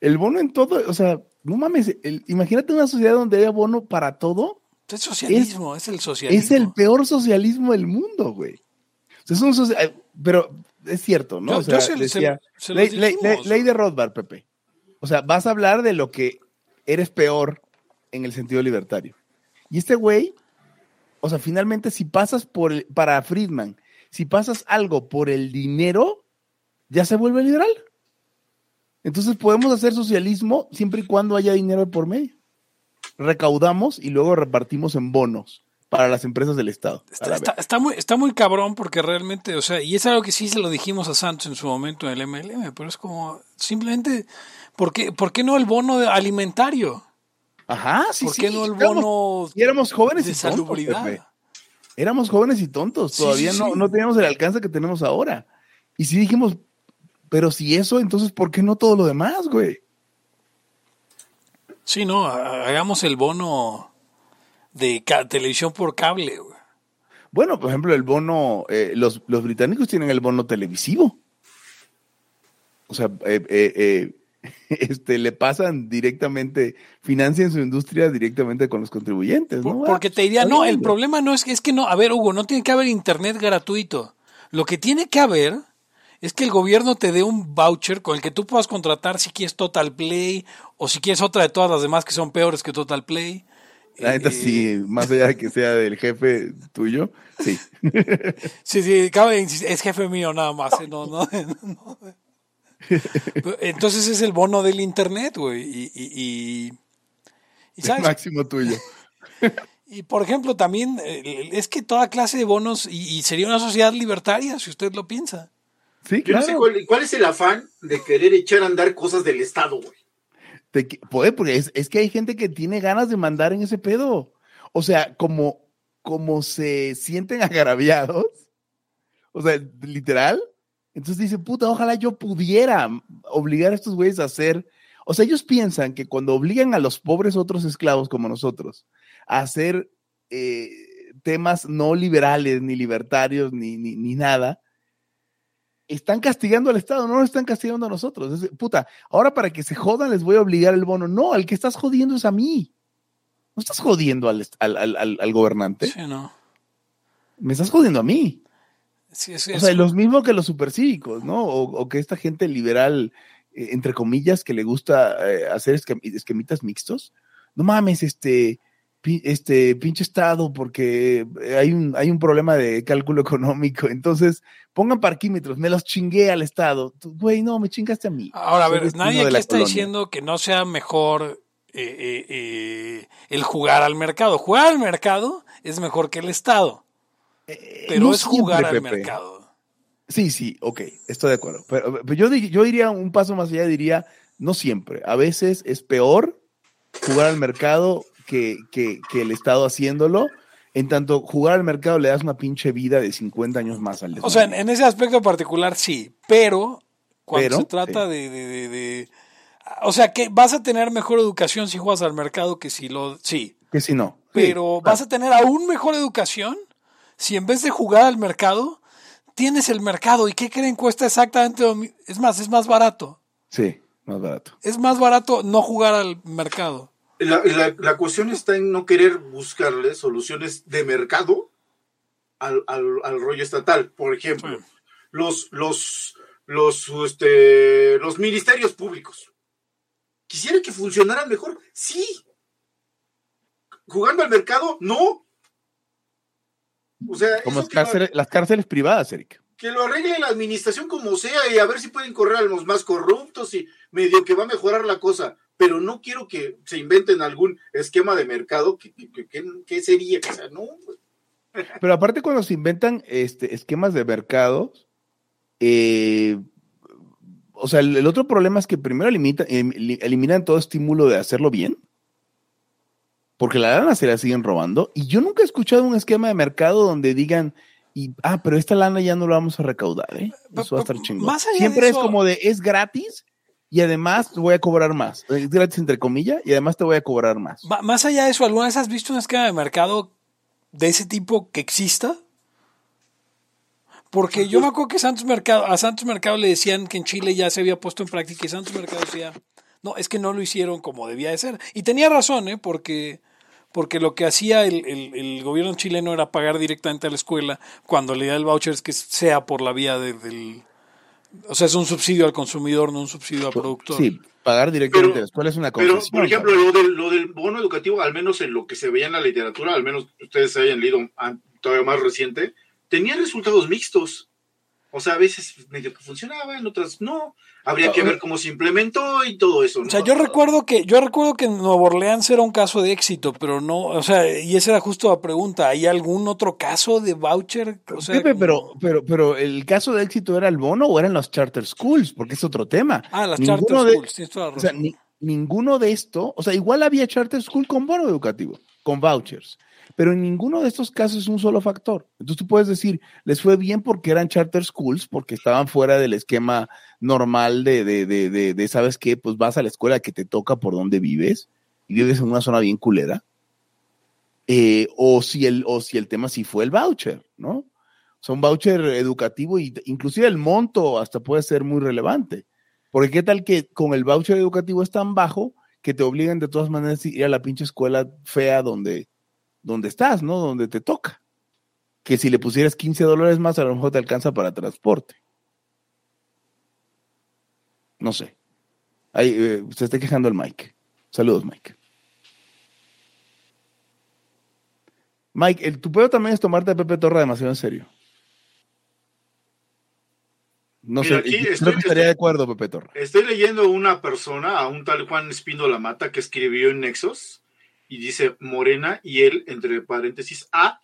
El bono en todo, o sea, no mames, el- imagínate una sociedad donde haya bono para todo. Es socialismo, es, el socialismo. Es el peor socialismo del mundo, güey. O sea, es un socia- eh, pero es cierto, ¿no? Yo- o sea, yo se- decía, se- se los ley, ley- dijimos. ley- ley de Rothbard, Pepe. O sea, vas a hablar de lo que eres peor en el sentido libertario. Y este güey, o sea, finalmente si pasas por, el- para Friedman, si pasas algo por el dinero, ya se vuelve liberal. Entonces podemos hacer socialismo siempre y cuando haya dinero por medio. Recaudamos y luego repartimos en bonos para las empresas del Estado. Está, está- muy, está muy cabrón porque realmente, o sea, y es algo que sí se lo dijimos a Santos en su momento en el MLM, pero es como, simplemente, ¿por qué, por qué no el bono alimentario? Ajá, sí, ¿Por sí. qué no el bono y éramos jóvenes de y tontos, salubridad? Pepe. Éramos jóvenes y tontos, todavía sí, no, sí. no teníamos el alcance que tenemos ahora. Y sí dijimos, pero si eso, entonces ¿por qué no todo lo demás, güey? Sí, no, ha- hagamos el bono de televisión por cable, güey. Bueno, por ejemplo, el bono, eh, los, los británicos tienen el bono televisivo. O sea, eh, eh, eh, este, le pasan directamente, financian su industria directamente con los contribuyentes. ¿no? Por- porque te diría, no, el problema no es que, es que no, a ver, Hugo, no tiene que haber internet gratuito. Lo que tiene que haber es que el gobierno te dé un voucher con el que tú puedas contratar si quieres Total Play o si quieres otra de todas las demás que son peores que Total Play. La neta, Eh, sí, más allá de que sea del jefe tuyo, sí. Sí, sí, cabe es jefe mío nada más. ¿eh? No, no, no. Entonces es el bono del internet, güey. Y, y, y, y, El máximo tuyo. Y por ejemplo, también es que toda clase de bonos, y, y sería una sociedad libertaria, si usted lo piensa. Sí, Yo no claro. sé cuál, cuál es el afán de querer echar a andar cosas del Estado, güey. Te puede, porque es, es que hay gente que tiene ganas de mandar en ese pedo. O sea, como, como se sienten agraviados, o sea, literal. Entonces dice, puta, ojalá yo pudiera obligar a estos güeyes a hacer. O sea, ellos piensan que cuando obligan a los pobres otros esclavos como nosotros a hacer eh, temas no liberales, ni libertarios, ni, ni, ni nada, están castigando al Estado, no lo están castigando a nosotros. Es, puta, ahora para que se jodan les voy a obligar el bono. No, al que estás jodiendo es a mí. No estás jodiendo al, al- al- al gobernante, Sí, no. me estás jodiendo a mí. Sí, es- O es- sea, los mismos que los supercívicos, ¿no? O, o que esta gente liberal, eh, entre comillas, que le gusta eh, hacer esquem- esquemitas mixtos. No mames, este, pi- este pinche estado, porque hay un, hay un problema de cálculo económico. Entonces, pongan parquímetros, me los chingué al estado. Güey, no, me chingaste a mí. Ahora, a ver, nadie aquí está colonia. diciendo que no sea mejor eh, el jugar al mercado. Jugar al mercado es mejor que el Estado, Eh, pero no es jugar al Pepe. mercado. Sí, sí, ok, estoy de acuerdo. Pero, pero yo, yo diría un paso más allá, diría, no siempre. A veces es peor jugar al mercado que, que, que el Estado haciéndolo. En tanto, jugar al mercado le das una pinche vida de 50 años más al O sea, en, ese aspecto particular sí, pero cuando Pero, se trata sí. de, de- de- de- O sea, que vas a tener mejor educación si juegas al mercado que si lo... Sí, Que si no. pero Sí, vas a tener aún mejor educación si en vez de jugar al mercado, tienes el mercado. ¿Y qué creen? Cuesta exactamente lo Es más, es más barato. Sí, más barato. Es más barato no jugar al mercado. La, la- la cuestión está en no querer buscarle soluciones de mercado al, al- al rollo estatal. Por ejemplo, Sí. los, los, los, este, los ministerios públicos. ¿Quisiera que funcionaran mejor? Sí. ¿Jugando al mercado? No. O sea, Como las cárceles, las cárceles privadas, Eric. que lo arregle la administración como sea y a ver si pueden correr a los más corruptos y medio que va a mejorar la cosa. Pero no quiero que se inventen algún esquema de mercado que, que, que- que- que sería. O sea, no, Pero aparte cuando se inventan este, esquemas de mercados, eh, o sea, el, el otro problema es que primero em- eli- eliminan todo estímulo de hacerlo bien, porque la lana se la siguen robando, y yo nunca he escuchado un esquema de mercado donde digan, y, ah, pero esta lana ya no la vamos a recaudar, ¿eh? Eso va a estar chingón. Más allá de Siempre es eso- como de, es gratis, y además te voy a cobrar más. Es gratis entre comillas, y además te voy a cobrar más. Más allá de eso, ¿alguna vez has visto un esquema de mercado de ese tipo que exista? Porque yo me acuerdo que Santos Mercado, a Santos Mercado le decían que en Chile ya se había puesto en práctica y Santos Mercado decía, no, es que no lo hicieron como debía de ser. Y tenía razón, ¿eh? Porque, porque lo que hacía el, el- el gobierno chileno era pagar directamente a la escuela cuando le da el voucher es que sea por la vía de- del... O sea, es un subsidio al consumidor, no un subsidio al productor. Sí, pagar directamente Pero- a la escuela es una Pero, concesión. por ejemplo, lo del, lo del bono educativo, al menos en lo que se veía en la literatura, al menos ustedes se hayan leído an- todavía más reciente, tenía resultados mixtos. O sea, a veces medio que funcionaba, en otras no. Habría que ver cómo se implementó y todo eso. ¿no? O sea, yo recuerdo que yo recuerdo que en Nueva Orleans era un caso de éxito, pero no, o sea, y esa era justo la pregunta, ¿hay algún otro caso de voucher? O sea, Pepe, pero, pero, pero el caso de éxito era el bono o eran los charter schools, porque es otro tema. Ah, las Ninguno charter de- schools, tienes toda la O sea, razón. ni- ninguno de esto, o sea, igual había charter school con bono educativo, con vouchers, pero en ninguno de estos casos es un solo factor. Entonces tú puedes decir, les fue bien porque eran charter schools, porque estaban fuera del esquema normal de, de, de, de, de, ¿sabes qué? Pues vas a la escuela que te toca por donde vives y vives en una zona bien culera. eh, o, si el, o si el tema sí fue el voucher, ¿no? O sea, un voucher educativo y inclusive el monto hasta puede ser muy relevante. Porque qué tal que con el voucher educativo es tan bajo que te obligan de todas maneras a ir a la pinche escuela fea donde, donde estás, ¿no? Donde te toca. Que si le pusieras 15 dólares más, a lo mejor te alcanza para transporte. No sé. Ahí, eh, se está quejando el Mike. Saludos, Mike. Mike, el, tu peor también es tomarte a Pepe Torra demasiado en serio. No Mira, sé, aquí yo creo estoy- que estaría de acuerdo, Pepe Torra. Estoy leyendo una persona, a un tal Juan Espíndola Mata, que escribió en Nexos y dice Morena y él, entre paréntesis, A,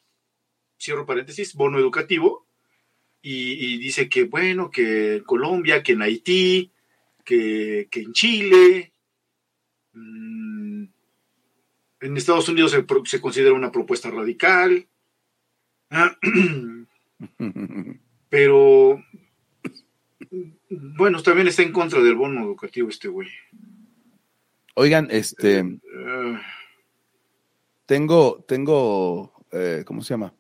cierro paréntesis, bono educativo, y, y dice que, bueno, que en Colombia, que en Haití, que, que en Chile, mm, en Estados Unidos se, considera una propuesta radical, pero bueno, también está en contra del bono educativo este güey. Oigan, este, Eh, tengo, tengo, eh, ¿cómo se llama?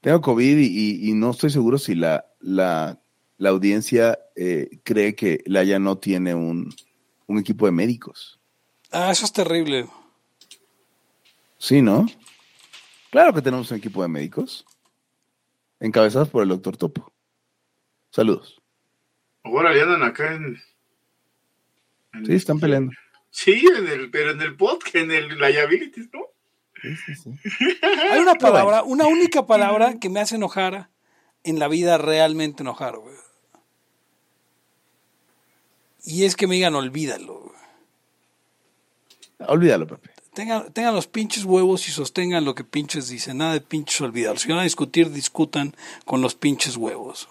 Tengo COVID y, y- y no estoy seguro si la, la, la audiencia eh, cree que Laia no tiene un, un equipo de médicos. Ah, eso es terrible. Sí, ¿no? Claro que tenemos un equipo de médicos. Encabezados por el doctor Topo. Saludos. ahora le andan acá en. en Sí, están peleando. Sí, en el, pero en el podcast, en el liabilities, ¿no? Sí, sí, sí. Hay una palabra, una única palabra que me hace enojar en la vida, realmente enojar, güey. Y es que me digan, olvídalo, güey. Olvídalo, Pepe. Tengan, tengan los pinches huevos y sostengan lo que pinches dicen. Nada de pinches olvidarlos. Si van a discutir, discutan con los pinches huevos.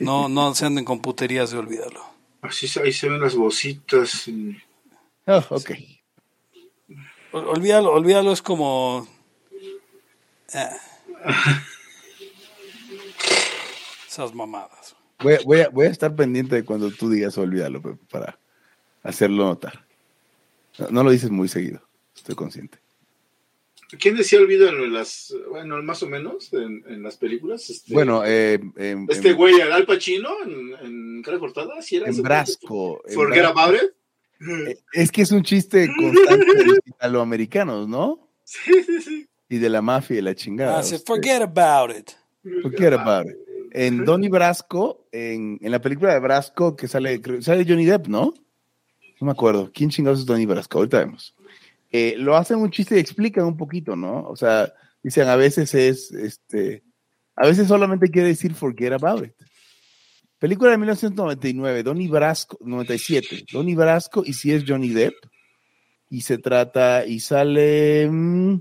No, no se anden con puterías de olvidarlo. Así se- ahí se ven las voces y- Oh, ok. Olvídalo, olvídalo es como... eh. Esas mamadas. Voy a, voy, a, voy a estar pendiente de cuando tú digas olvídalo, Pepe, para hacerlo notar. No, no lo dices muy seguido, estoy consciente. ¿Quién decía olvídalo en las. Bueno, más o menos, en, en las películas? Este, Bueno, eh, em- Este em- güey, Al Pacino, en, en Cara Cortada, ¿sí era en ese? Brasco. en Forget Eh, Es que es un chiste constante de los italoamericanos, ¿no? Sí, sí, sí. Y de la mafia y la chingada. Ah, se forget about it. Forget about it. En Donnie Brasco, en, en la película de Brasco que sale, creo- sale Johnny Depp, ¿no? No me acuerdo. ¿Quién chingados es Donnie Brasco? Ahorita vemos. Eh, lo hacen un chiste y explican un poquito, ¿no? O sea, dicen a veces es, este, a veces solamente quiere decir forget about it. Película de 1999, Donnie Brasco, 97, Donnie Brasco y si es Johnny Depp. Y se trata, y sale... mm,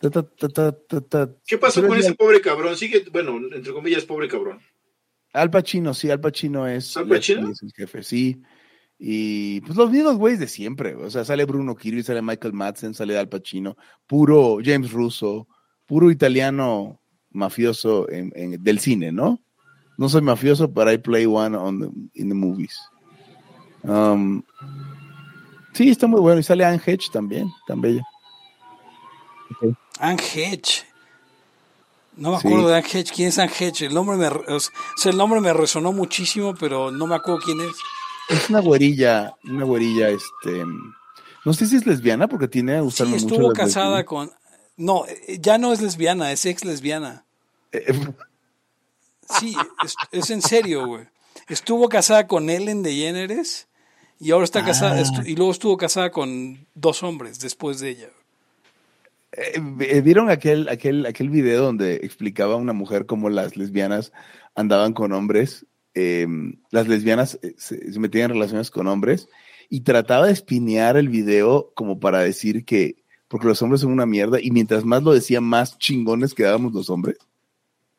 ta, ta, ta. ¿Qué pasó con ese pobre cabrón? Sigue, bueno, entre comillas, pobre cabrón. Al Pacino, sí, Al Pacino es, ¿Al Pacino? es el jefe, sí. Y pues los mismos güeyes de siempre. O sea, sale Bruno Kirby, sale Michael Madsen, sale Al Pacino, puro James Russo, puro italiano mafioso en- en- del cine, ¿no? No soy mafioso, pero I play one on the- in the movies. Um, sí, está muy bueno. Y sale Anne Hedge también, tan bella. Anne Hedge. No me Sí. acuerdo de Anne Hedge. ¿Quién es Anne Hedge? El nombre me, o sea, el nombre me resonó muchísimo, pero no me acuerdo quién es. Es una güerilla, una güerilla, este... No sé si es lesbiana porque tiene a Sí, mucho estuvo casada con... No, eh, ya no es lesbiana, es ex lesbiana. Sí, es, es en serio, güey. Estuvo casada con Ellen DeGeneres y ahora está casada, Ah. estu- y luego estuvo casada con dos hombres después de ella. Eh, eh, ¿Vieron aquel, aquel, aquel video donde explicaba a una mujer cómo las lesbianas andaban con hombres? eh, las lesbianas eh, se, se metían en relaciones con hombres y trataba de espinear el video como para decir que, porque los hombres son una mierda y mientras más lo decía, más chingones quedábamos los hombres.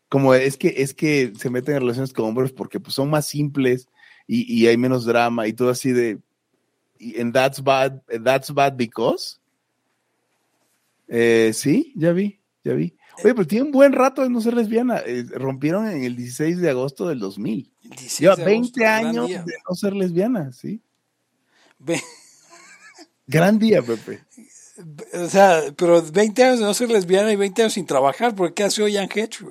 Como es que, es que se meten en relaciones con hombres porque pues, son más simples y, y hay menos drama y todo así de, y, and that's bad, that's bad because. Eh, sí, ya vi, ya vi. Oye, pero tiene un buen rato de no ser lesbiana. Eh, rompieron en el 16 de agosto del 2000. El 16 Lleva de 20 agosto, gran años día. de no ser lesbiana, ¿sí? Ve- Gran día, Pepe. O sea, pero 20 años de no ser lesbiana y 20 años sin trabajar, porque ¿qué hace hoy Anne Hedge?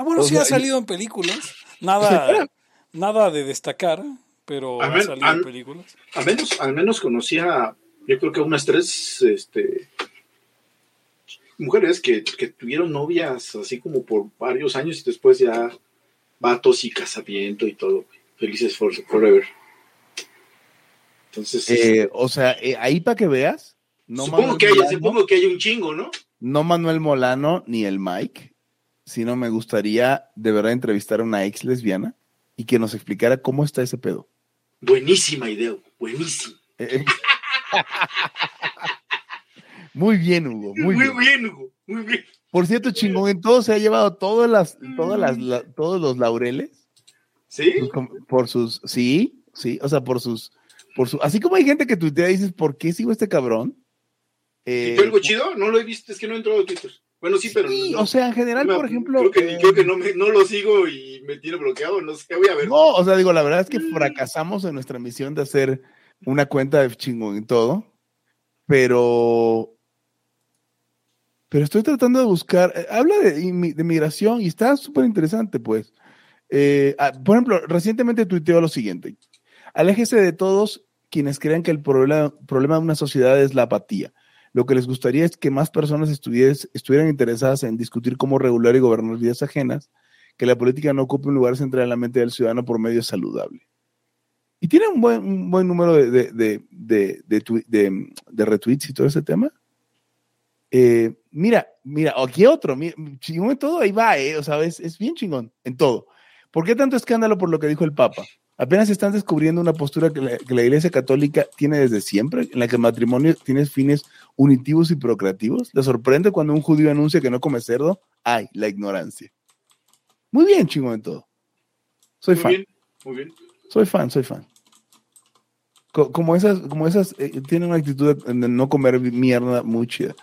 Ah, bueno, O sí sea, ha salido en películas. Nada, nada de destacar, pero Al ha salido en al- películas. Al menos, al menos conocía, yo creo que unas tres este, mujeres que, que tuvieron novias así como por varios años y después ya vatos y casamiento y todo. Felices for, forever. Entonces, Eh, o sea, eh, ahí para que veas, no supongo, Manuel que haya, Molano, supongo que hay un chingo, ¿no? no Manuel Molano ni el Mike, sino me gustaría de verdad entrevistar a una ex lesbiana y que nos explicara cómo está ese pedo. Buenísima idea, buenísima. Eh, muy bien, Hugo, muy, Muy, bien. bien, Hugo, muy bien. Por cierto, chingón, en todo se ha llevado todas las, todas las, la- todos los laureles ¿Sí? por sus, sí, sí, o sea, por sus, por su, así como hay gente que tuitea y dices, ¿por qué sigo este cabrón? Eh, ¿Y algo chido? No lo he visto, es que no he entrado a Twitter. Bueno, sí, pero. sí, no. o sea, en general, por ejemplo, Creo que, eh, creo que no, me- no lo sigo y me tiene bloqueado, no sé, voy a ver. No, o sea, digo, la verdad es que fracasamos en nuestra misión de hacer una cuenta de chingón y todo, pero pero estoy tratando de buscar, eh, habla de, de migración y está súper interesante, pues. Eh, ah, por ejemplo, recientemente tuiteó lo siguiente, aléjese de todos quienes crean que el problema, problema de una sociedad es la apatía. Lo que les gustaría es que más personas estuvieran interesadas en discutir cómo regular y gobernar vidas ajenas, que la política no ocupe un lugar central en la mente del ciudadano por medio saludable. Y tiene un buen, buen número de, retweets y todo ese tema. Eh, mira, mira, aquí otro, chingón en todo, ahí va, eh, o sea, es, es bien chingón en todo. ¿Por qué tanto escándalo por lo que dijo el Papa? Apenas están descubriendo una postura que la, que la Iglesia Católica tiene desde siempre, en la que el matrimonio tiene fines unitivos y procreativos. ¿Le sorprende cuando un judío anuncia que no come cerdo? Ay, la ignorancia. Muy bien, chingón en todo. Soy muy fan. bien, muy bien. Soy fan, soy fan. Co- Como esas, como esas, eh, tienen una actitud de de no comer mierda muy chida.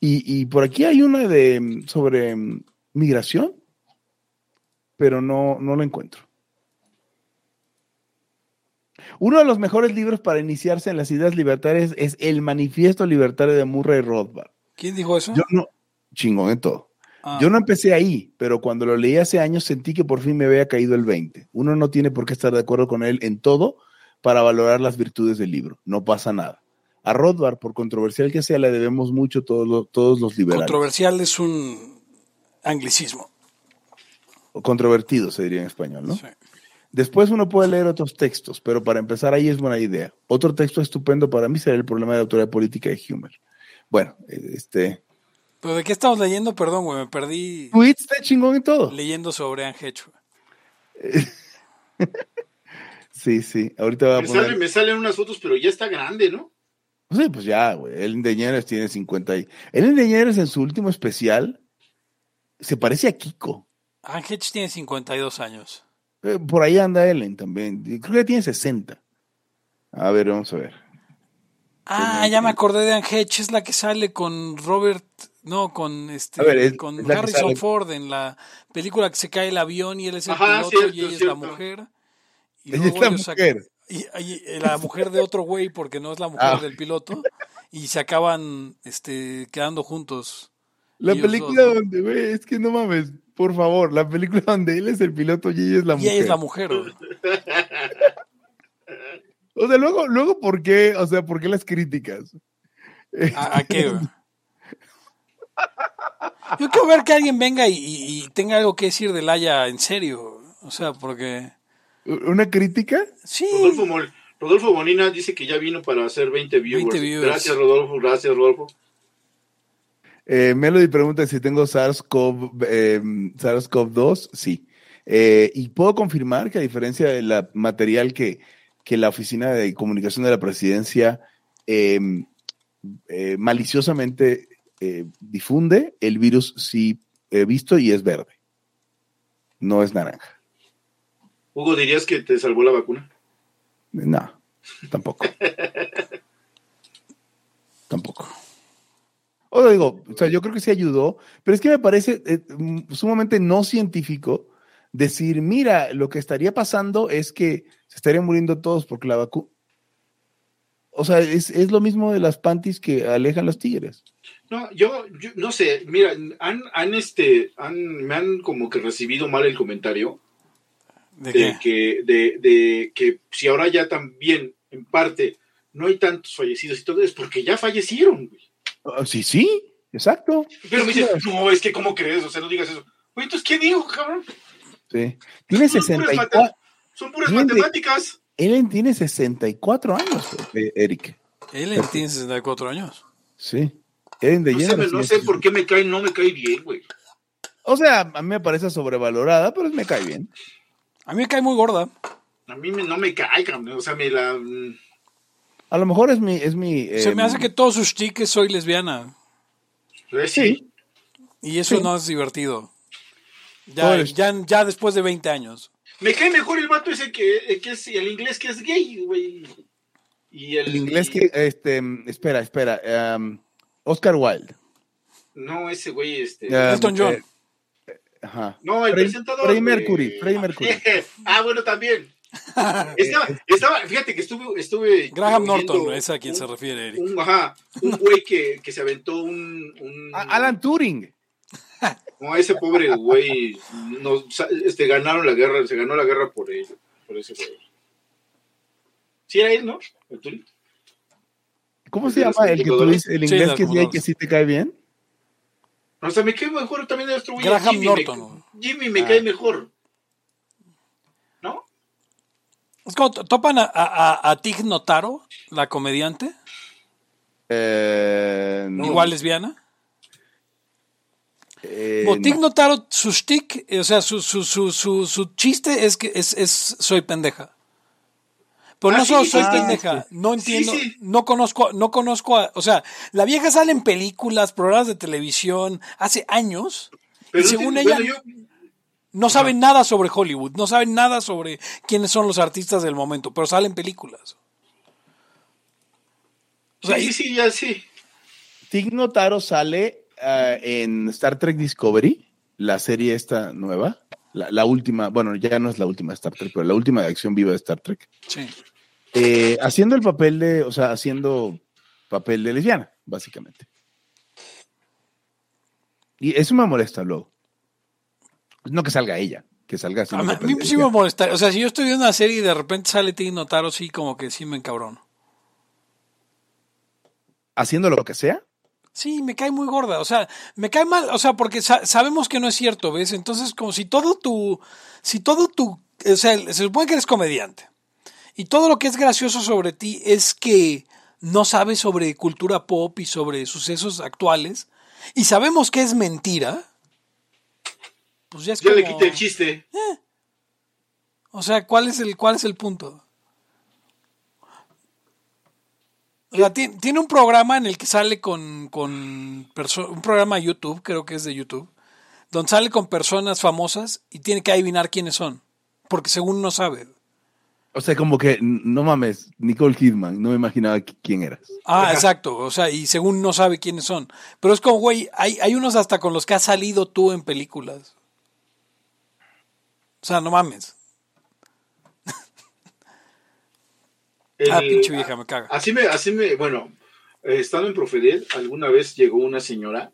Y, y por aquí hay una de mm, sobre mm, migración, pero no, no la encuentro. Uno de los mejores libros para iniciarse en las ideas libertarias es El Manifiesto Libertario de Murray Rothbard. ¿Quién dijo eso? Yo no, chingón en todo. Ah, Yo no empecé ahí, pero cuando lo leí hace años sentí que por fin me había caído el 20. Uno no tiene por qué estar de acuerdo con él en todo para valorar las virtudes del libro. No pasa nada. A Rothbard, por controversial que sea, le debemos mucho todos los, todos los liberales. Controversial es un anglicismo. O controvertido, se diría en español, ¿no? Sí. Después uno puede leer otros textos, pero para empezar ahí es buena idea. Otro texto estupendo para mí será el problema de la autoridad política de Humer. Bueno, este... ¿Pero de qué estamos leyendo? Perdón, güey, me perdí Tweets está chingón y todo. leyendo sobre güey. Sí, sí. Ahorita voy a Me, poner... sale- me salen unas fotos, pero ya está grande, ¿no? Sí, pues ya, güey. Ellen DeGeneres tiene 50 y... Ellen DeGeneres en su último especial se parece a Kiko. Hedge tiene 52 años. Eh, por ahí anda Ellen también. Creo que tiene 60. A ver, vamos a ver. Ah, ya me acordé de Anne Hedge, es la que sale con Robert, no, con este, A ver, es- con es Harrison Ford en la película que se cae el avión y él es el Ajá, piloto cierto, y ella es cierto. la mujer. Y Ella luego es la ellos mujer. y, y la mujer de otro güey porque no es la mujer Ah. del piloto y se acaban este quedando juntos. La película dos, ¿no? donde, güey, es que no mames, por favor, la película donde él es el piloto y ella es la Y mujer. ella es la mujer. güey. O sea, luego, luego, ¿por qué? O sea, ¿por qué las críticas? ¿A, a qué? güey? Yo quiero ver que alguien venga y, y- y tenga algo que decir de Laia en serio. O sea, porque ¿Una crítica? sí. Rodolfo, Mol- Rodolfo Bonina dice que ya vino para hacer 20 viewers. 20 viewers. Gracias, Rodolfo. Gracias, Rodolfo. Eh, Melody pregunta si tengo SARS-CoV eh, SARS-CoV-2. Sí. Eh, y puedo confirmar que a diferencia del material que, que la Oficina de Comunicación de la Presidencia eh, eh, maliciosamente eh, difunde, el virus sí he visto y es verde. No es naranja. Hugo, ¿dirías que te salvó la vacuna? No, tampoco. tampoco. O sea, digo, o sea, yo creo que sí ayudó, pero es que me parece eh, mm, sumamente no científico decir, mira, lo que estaría pasando es que se estarían muriendo todos porque la vacuna. o sea, es, es lo mismo de las panties que alejan los tigres. No, yo, yo no sé, mira, han, han este, han, me han como que recibido mal el comentario ¿De de que, de, de que si ahora ya también, en parte, no hay tantos fallecidos y todo, es porque ya fallecieron, güey. Ah, sí, sí, exacto. Pero me dicen, no, es que ¿cómo crees? O sea, no digas eso. Oye, entonces, ¿qué dijo, cabrón? Sí. Tiene Son puras 64. mate- Son puras de- matemáticas. Ellen tiene 64 años, eh, Eric. Él tiene 64 años. Sí. Ellen No sé, me- no tiene sé por qué me cae, no me cae bien, güey. O sea, a mí me parece sobrevalorada, pero me cae bien. A mí me cae muy gorda. A mí me- no me cae, cabrón. O sea, me la. A lo mejor es mi. Es mi Se me em, hace que todos sus chiques soy lesbiana. eh, sí. Y eso Sí. no es divertido. Ya, ya, ya después de 20 años. Me cae mejor el vato ese que, eh, que es el inglés que es gay, güey. Y el, El inglés y- que. Este, espera, espera. em, Oscar Wilde. No, ese güey, este. Elton John. eh, ajá. no, el Freddie- presentador. Freddie güey. Mercury. Freddie Mercury. ah, bueno, también. Estaba, estaba, fíjate que estuve, estuve Graham Norton, es a quien un- se refiere Eric. Un, ajá, un güey que, que se aventó un, Alan Turing. no, ese pobre güey, no, este, ganaron la guerra, se ganó la guerra por él, por ese güey. Sí era él, ¿no? El Turing. ¿Cómo ¿El se llama el que tú dices? El inglés que sí hay que sí te cae bien. O sea, me cae mejor también el otro güey. Graham Jimmy, Norton. Me, Jimmy me Ah. cae mejor. ¿No? Es como to- topan a, a, a Tig Notaro, la comediante, Eh, no. igual lesbiana. Eh, Como Tig no. Notaro, su shtick, eh, o sea, su, su, su, su, su chiste es que es, es soy pendeja. Pero Ah, no solo sí, soy pendeja, no Sí, entiendo, sí. no conozco, no conozco, a- o sea, la vieja sale en películas, programas de televisión, hace años, Pero y no según tiene- ella bueno, yo- no sabe nada sobre Hollywood, no sabe nada sobre quiénes son los artistas del momento, pero sale en películas. O sea, sí, sí, sí, ya sí. Tig Notaro sale ah, en Star Trek Discovery, la serie esta nueva, la, la última, bueno, ya no es la última de Star Trek, pero la última de acción viva de Star Trek, sí. eh, haciendo el papel de, o sea, haciendo papel de lesbiana, básicamente. Y eso me molesta luego. No que salga ella, que salga A haciendo mí, a mí sí me molesta. O sea, si yo estoy viendo una serie y de repente sale Tig Notaro, sí, como que sí me encabrono. Haciendo lo que sea. Sí, me cae muy gorda. O sea, me cae mal. O sea, porque sa- sabemos que no es cierto, ¿ves? Entonces, como si todo tu. Si todo tu. O sea, se supone que eres comediante. Y todo lo que es gracioso sobre ti es que no sabes sobre cultura pop y sobre sucesos actuales. Y sabemos que es mentira. Pues ya es Ya le quité el chiste. O sea, ¿cuál es el, cuál es el punto? O sea, ti- tiene un programa en el que sale con, con un programa de YouTube, creo que es de YouTube, donde sale con personas famosas y tiene que adivinar quiénes son, porque según no sabe. O sea, como que, no mames, Nicole Kidman, no me imaginaba qui- quién eras. Ah, exacto, o sea, y según no sabe quiénes son. Pero es como, güey, hay, hay unos hasta con los que has salido tú en películas. O sea, no mames. Ah, El- pinche vieja, me caga. Así me, así me, bueno, eh, estando en Profedel, alguna vez llegó una señora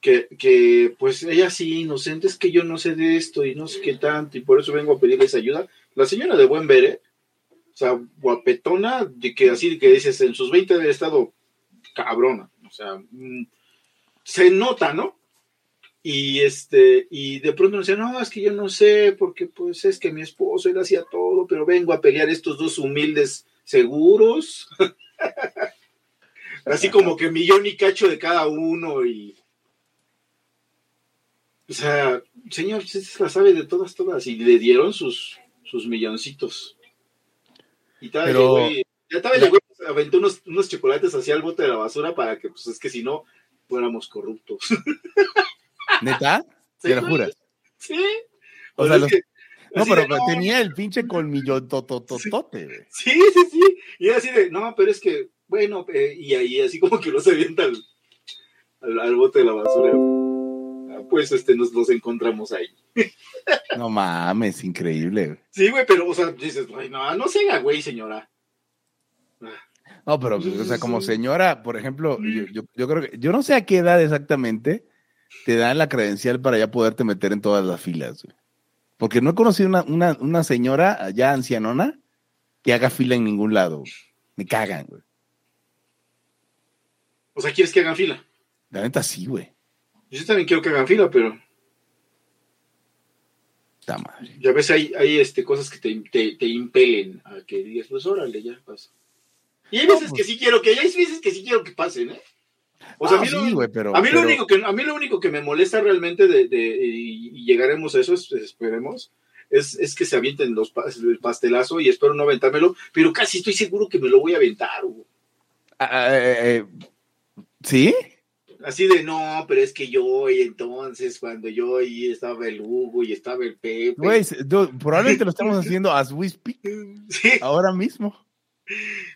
que, que, pues ella sí, inocente, es que yo no sé de esto y no sé qué tanto, y por eso vengo a pedirles ayuda. La señora de buen ver, ¿eh? O sea, guapetona, de que así que dices, en sus 20 de estado cabrona, o sea, mm, se nota, ¿no? Y este, y de pronto me decía, no, es que yo no sé, porque pues es que mi esposo él hacía todo, pero vengo a pelear estos dos humildes seguros. Así como que millón y cacho de cada uno y. O sea, señor, usted se la sabe de todas, todas. Y le dieron sus, sus milloncitos. Y tal, Pero- ya tal, llegó, aventó unos, unos chocolates hacia el bote de la basura para que, pues es que si no, fuéramos corruptos. ¿Neta? Sí, ¿Te lo juras? Sí. O O sea, los- que, No, pero de, no, tenía el pinche colmillo totototote, güey. Sí, sí, sí. Y era así de, no, pero es que, bueno, eh, y ahí así como que no se avienta al, al, al bote de la basura. Ah, Pues este, nos los encontramos ahí. No mames, increíble, güey. Sí, güey, pero, o sea, dices, no, no se haga, güey, señora. No, pero, o sea, como señora, por ejemplo, yo, yo, yo creo que, yo no sé a qué edad exactamente te dan la credencial para ya poderte meter en todas las filas, güey. Porque no he conocido una, una, una señora ya ancianona que haga fila en ningún lado. güey. Me cagan, güey. O sea, ¿quieres que hagan fila? La neta sí, güey. Yo también quiero que hagan fila, pero Está madre. ya ves, hay, hay este, cosas que te, te, te impelen a que digas, pues órale, ya pasa. Y hay No, veces pues- que sí quiero que, hay veces que sí quiero que pasen, ¿eh? O sea, Ah, a mí, sí, lo, güey, pero- a mí lo pero- único que a mí lo único que me molesta realmente de, de- y, y llegaremos a eso, es- esperemos, es, es que se avienten los el pastelazo y espero no aventármelo, pero casi estoy seguro que me lo voy a aventar. eh, ¿Sí? Así de no, pero es que yo y entonces cuando yo ahí estaba el Hugo y estaba el Pepe. Güey, probablemente lo estamos haciendo as we speak, Sí, ahora mismo.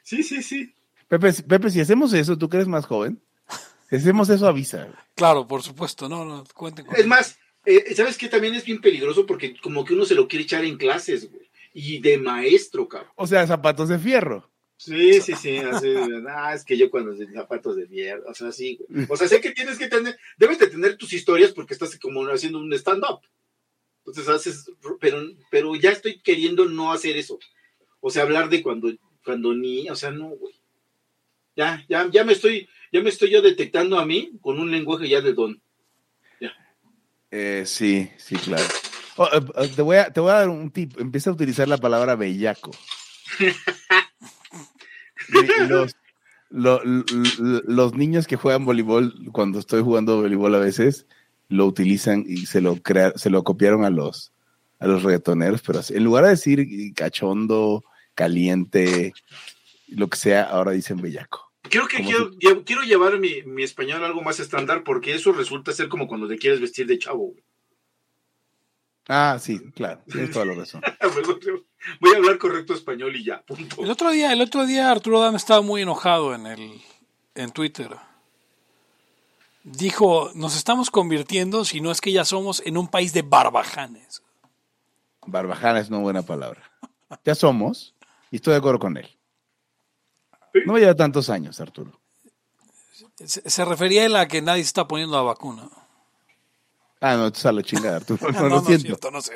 sí, sí, sí. Pepe, Pepe, si hacemos eso, tú eres más joven, hacemos eso, avisa. güey. Claro, por supuesto, no, no, cuenten con Es más, eh, ¿sabes qué? También es bien peligroso porque como que uno se lo quiere echar en clases, güey. Y de maestro, cabrón. O sea, zapatos de fierro. Sí, sí, sí. Así, ah, es que yo cuando zapatos de mierda, o sea, sí. güey. O sea, sé que tienes que tener, debes de tener tus historias porque estás como haciendo un stand-up. Entonces haces, pero, pero ya estoy queriendo no hacer eso. O sea, hablar de cuando, cuando ni, o sea, no, güey. Ya, ya, ya me estoy, ya me estoy yo detectando a mí con un lenguaje ya de don. Eh, sí, sí, claro. Oh, eh, eh, te, voy a, te voy a dar un tip. Empieza a utilizar la palabra bellaco. Los, lo- lo- lo- los niños que juegan voleibol, cuando estoy jugando voleibol a veces, lo utilizan y se lo, crea, se lo copiaron a los, a los reggaetoneros, pero en lugar de decir cachondo, caliente, lo que sea, ahora dicen bellaco. Creo que quiero, quiero llevar mi, mi español algo más estándar porque eso resulta ser como cuando te quieres vestir de chavo. güey. Ah, sí, claro, tienes toda la razón. Voy a hablar correcto español y ya, punto. El otro día, el otro día Arturo Dam estaba muy enojado en el en Twitter. Dijo, nos estamos convirtiendo, si no es que ya somos, en un país de barbajanes. Barbajana es una buena palabra. Ya somos, y estoy de acuerdo con él. No lleva tantos años, Arturo. Se, se refería él a que nadie se está poniendo la vacuna. Ah, no, tú a la chingada, Arturo. No, no, lo no, siento. cierto, no sé.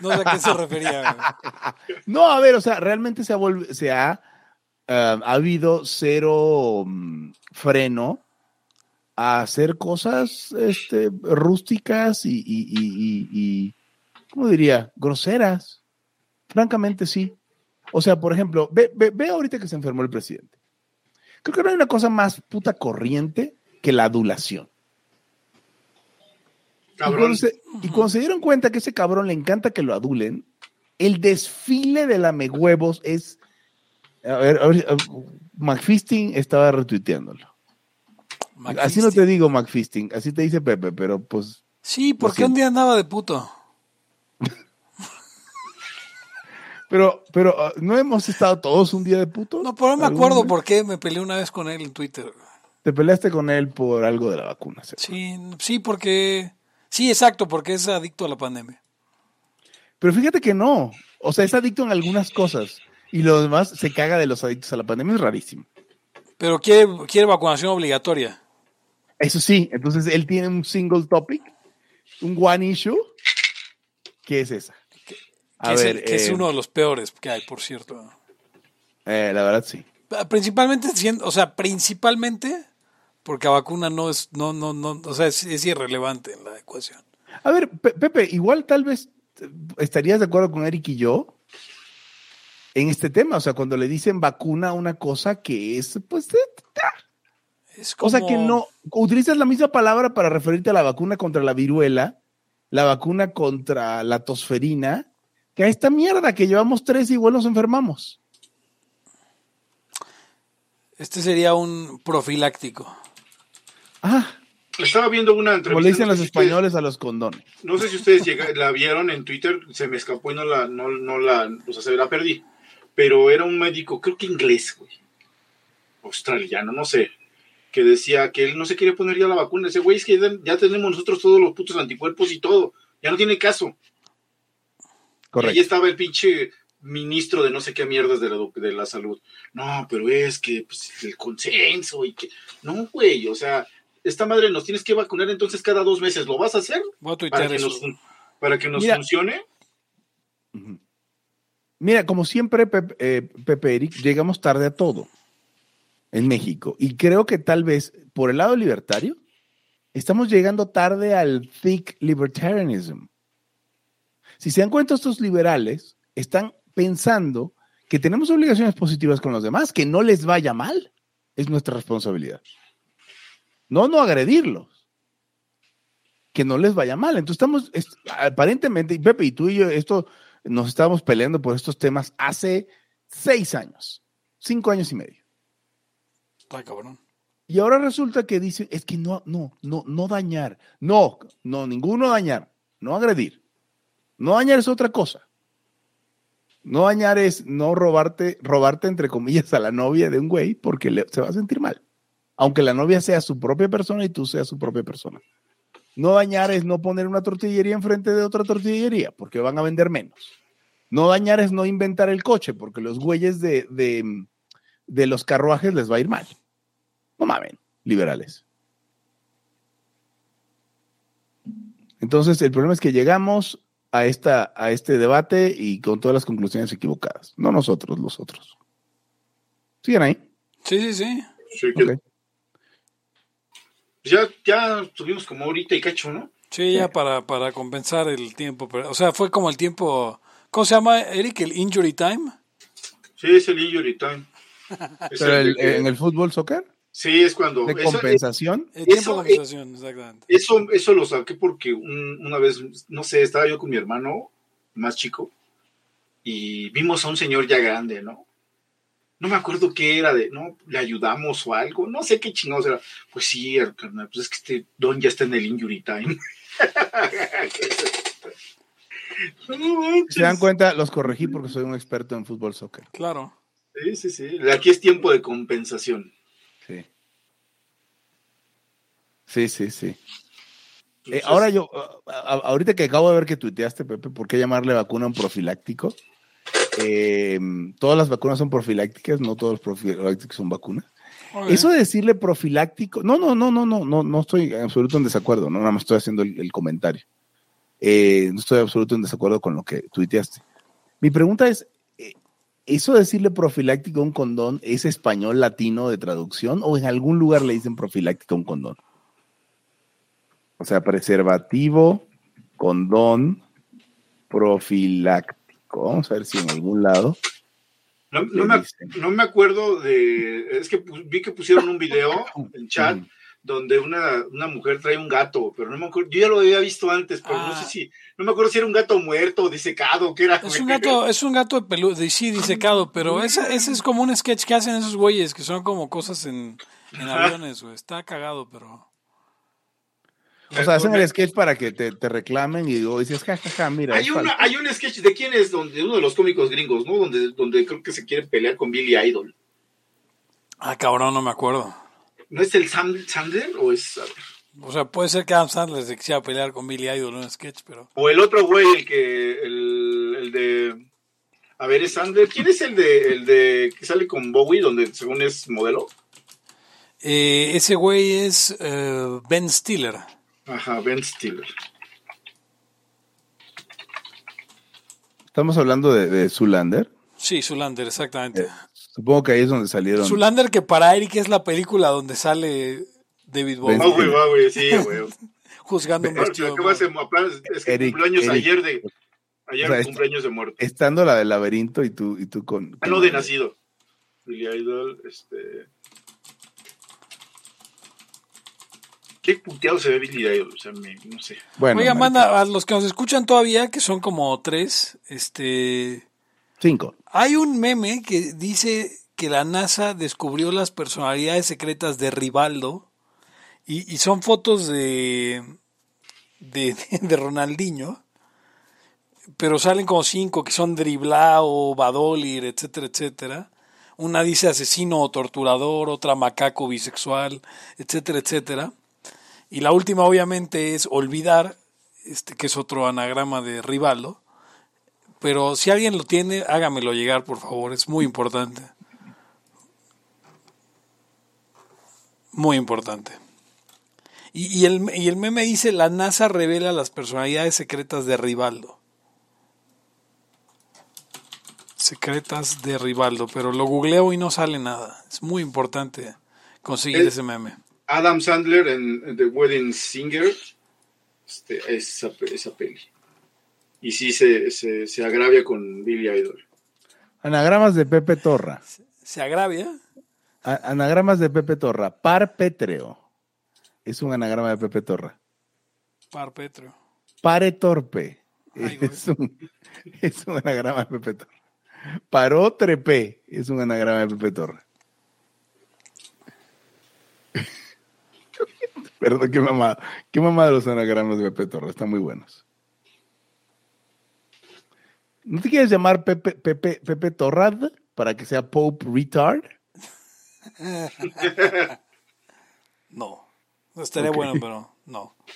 No sé a qué se refería. No, a ver, o sea, realmente se ha, se ha, eh, ha habido cero mm, freno a hacer cosas este, rústicas y, y- y, ¿cómo diría? Groseras. Francamente, sí. O sea, por ejemplo, ve, ve, ve ahorita que se enfermó el presidente. Creo que no hay una cosa más puta corriente que la adulación. Y cuando, se, y cuando se dieron cuenta que ese cabrón le encanta que lo adulen, el desfile de la huevos es. A ver, a ver, a- McFisting estaba retuiteándolo. Así no te digo McFisting, así te dice Pepe, pero pues. Sí, porque Lo un día andaba de puto. Pero, pero ah, no hemos estado todos un día de puto. No, pero no me ¿Algún acuerdo por qué me peleé una vez con él en Twitter. Te peleaste con él por algo de la vacuna. seguro. Sí, sí, porque... Sí, exacto, porque es adicto a la pandemia. Pero fíjate que no. O sea, es adicto en algunas cosas. Y lo demás se caga de los adictos a la pandemia. Es rarísimo. Pero quiere, quiere vacunación obligatoria. Eso sí, entonces él tiene un single topic, un one issue, que es esa. Que, es, ver, el- que es eh, uno de los peores que hay, por cierto. eh, la verdad sí. Principalmente, siendo- o sea, principalmente porque la vacuna no es, no, no, no, o sea, es, es irrelevante en la ecuación. A ver, Pe- Pepe, igual tal vez eh, estarías de acuerdo con Eric y yo en este tema. O sea, cuando le dicen vacuna a una cosa que es, pues, Es o sea, como- que no, utilizas la misma palabra para referirte a la vacuna contra la viruela, la vacuna contra la tosferina, que a esta mierda que llevamos tres y igual nos enfermamos. Este sería un profiláctico. Ah, Estaba viendo una entrevista. como le dicen no los ustedes- españoles a los condones. No sé si ustedes llega- la vieron en Twitter, se me escapó y no la, no, no la, o sea, se la perdí. Pero era un médico, creo que inglés, güey. Australiano, no sé. Que decía que él no se quería poner ya la vacuna. Ese güey es que ya, ya tenemos nosotros todos los putos anticuerpos y todo. Ya no tiene caso. Y ahí Correcto. estaba el pinche ministro de no sé qué mierdas de la, de la salud. No, pero es que pues, el consenso y que... No, güey, o sea, esta madre nos tienes que vacunar entonces cada dos meses. ¿Lo vas a hacer? Voy a Para que eso. nos, para que nos Mira. funcione. Mira, como siempre, Pep- eh, Pepe Eric, llegamos tarde a todo en México. Y creo que tal vez por el lado libertario, estamos llegando tarde al thick libertarianism. Si se dan cuenta, estos liberales están pensando que tenemos obligaciones positivas con los demás, que no les vaya mal. Es nuestra responsabilidad. No, no agredirlos. Que no les vaya mal. Entonces estamos, es- aparentemente, y Pepe y tú y yo, esto nos estábamos peleando por estos temas hace seis años, cinco años y medio. Está cabrón. Y ahora resulta que dicen, es que no, no, no, no dañar. No, no, ninguno dañar, no agredir. No dañar es otra cosa. No dañar es no robarte, robarte entre comillas a la novia de un güey porque se va a sentir mal. Aunque la novia sea su propia persona y tú seas su propia persona. No dañar es no poner una tortillería enfrente de otra tortillería porque van a vender menos. No dañar es no inventar el coche porque los güeyes de, de, de los carruajes les va a ir mal. No mamen, liberales. Entonces, el problema es que llegamos a, esta, a este debate y con todas las conclusiones equivocadas. No nosotros, los otros. ¿Siguen ahí? Sí, sí, sí. Sí, que- Ok. Ya, ya tuvimos como ahorita y cacho, ¿no? Sí, ya para, para compensar el tiempo. pero- o sea, fue como el tiempo. ¿Cómo se llama, Eric? ¿El injury time? Sí, es el injury time. Pero el el- de que- en el fútbol soccer, Sí, es cuando... de eso- compensación, El tiempo Eso, de compensación, exactamente. Eso, eso lo saqué porque un- una vez, no sé, estaba yo con mi hermano más chico y vimos a un señor ya grande, ¿no? No me acuerdo qué era de, no, le ayudamos o algo, no sé qué chingados era. Pues sí, carnal, pues es que este don ya está en el injury time. No se dan cuenta, los corregí porque soy un experto en fútbol soccer. Claro. Sí, sí, sí. Aquí es tiempo de compensación. Sí. Sí, sí, sí. Eh, ahora yo, ahorita que acabo de ver que tuiteaste, Pepe, ¿por qué llamarle vacuna a un profiláctico? Eh, todas las vacunas son profilácticas, no todos los profilácticos son vacunas. Ok. Eso de decirle profiláctico, no, no, no, no, no, no, no estoy en absoluto en desacuerdo, no, nada más estoy haciendo el, el comentario. Eh, no estoy en absoluto en desacuerdo con lo que tuiteaste. Mi pregunta es, eh, ¿eso de decirle profiláctico a un condón es español latino de traducción o en algún lugar le dicen profiláctico a un condón? O sea, preservativo, condón, profiláctico. Vamos a ver si en algún lado. no, me, no me acuerdo de. Es que vi que pusieron un video en chat Ujú. donde una, una mujer trae un gato, pero no me acuerdo. Yo ya lo había visto antes, pero no Ah. sé si. No me acuerdo si era un gato muerto, disecado, o qué era. Es un gato, es un gato de peludo, de sí, disecado, pero ese, ese es como un sketch que hacen esos güeyes, que son como cosas en, en aviones, güey. Está cagado, pero... O sea, hacen el sketch para que te, te reclamen y dices, jajaja, mira. Hay, una, falso". hay un sketch de quién es, donde uno de los cómicos gringos, ¿no? Donde, donde creo que se quieren pelear con Billy Idol. Ah, cabrón, no me acuerdo. ¿No es el Sam, Sandler o es.? O sea, puede ser que Adam Sandler se quisiera pelear con Billy Idol en un sketch, pero... O el otro güey, el que. El, el de. A ver, es Sandler. ¿Quién es el de, el de que sale con Bowie, donde según es modelo? Eh, ese güey es eh, Ben Stiller. Ajá, Ben Stiller. Estamos hablando de, de Zulander. Sí, Zulander, exactamente. Supongo que ahí es donde salieron. Zulander que para Eric es la película donde sale David Bowie Ben Ah, güey, güey, sí, güey. juzgando un vestido. ¿qué va a hacer? Apenas- Es que Eric, cumpleaños Eric. ayer de. Ayer O sea, cumpleaños de muerte. Estando la del laberinto y tú, y tú con. Ah, no, de nacido. Billy Idol, este. Qué puteado se ve Billy Idol, o sea, me- no sé. Bueno, Oiga, manda a los que nos escuchan todavía, que son como tres, este... Cinco. Hay un meme que dice que la NASA descubrió las personalidades secretas de Rivaldo y, y son fotos de, de, de Ronaldinho, pero salen como cinco que son Driblao, Badolir, etcétera, etcétera. Una dice asesino o torturador, otra macaco bisexual, etcétera, etcétera. Y la última obviamente es olvidar, este, que es otro anagrama de Rivaldo pero si alguien lo tiene, hágamelo llegar, por favor, es muy importante. Muy importante. Y, y el, y el meme dice, la NASA revela las personalidades secretas de Rivaldo. Secretas de Rivaldo, pero lo googleo y no sale nada. Es muy importante conseguir El- ese meme. Adam Sandler en The Wedding Singer, este, esa, esa peli. Y sí se, se, se agravia con Billy Idol. Anagramas de Pepe Torra. ¿Se agravia? A- anagramas de Pepe Torra. Par pétreo. Es un anagrama de Pepe Torra. Parpetro. Pare torpe. Ay, es, un, es un anagrama de Pepe Torra. Paró trepé. Es un anagrama de Pepe Torra. Perdón, qué mamada. Qué mamada los anagramas de Pepe Torra. Están muy buenos. ¿No te quieres llamar Pepe, Pepe, Pepe Torrad para que sea Pope Retard? No. Estaría Ok. bueno, pero no.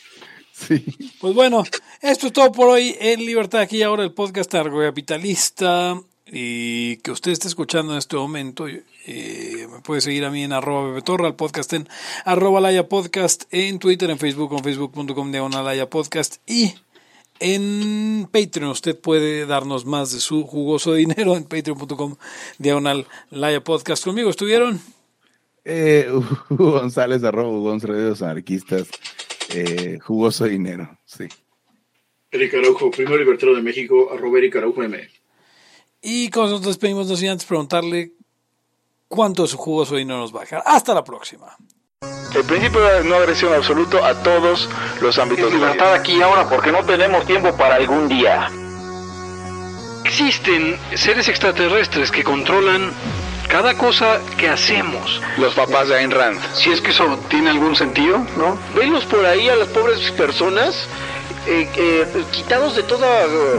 Sí. Pues bueno, esto es todo por hoy en Libertad aquí ahora el podcast capitalista y que usted esté escuchando en este momento. eh, me puede seguir a mí en arroba bebetorra, el podcast en arroba laya podcast, en Twitter, en Facebook, con facebook.com diagonal laya podcast y en Patreon. Usted puede darnos más de su jugoso dinero en patreon.com diagonal laya podcast. Conmigo estuvieron. Eh, Hugo González, arroba Hugo González, los anarquistas. Eh, jugoso dinero. Sí. Eric Araujo, primer libertario de México, arroba Eric Araujo M. Y como nos despedimos, no sin antes preguntarle cuánto de su jugoso dinero nos va a dejar. Hasta la próxima. El principio de no agresión absoluto a todos los ámbitos vida. Libertad aquí y ahora porque no tenemos tiempo para algún día. Existen seres extraterrestres que controlan cada cosa que hacemos. Los papás de Ayn Rand. Si es que eso tiene algún sentido, ¿no? Venlos por ahí a las pobres personas eh, eh, quitados de toda eh,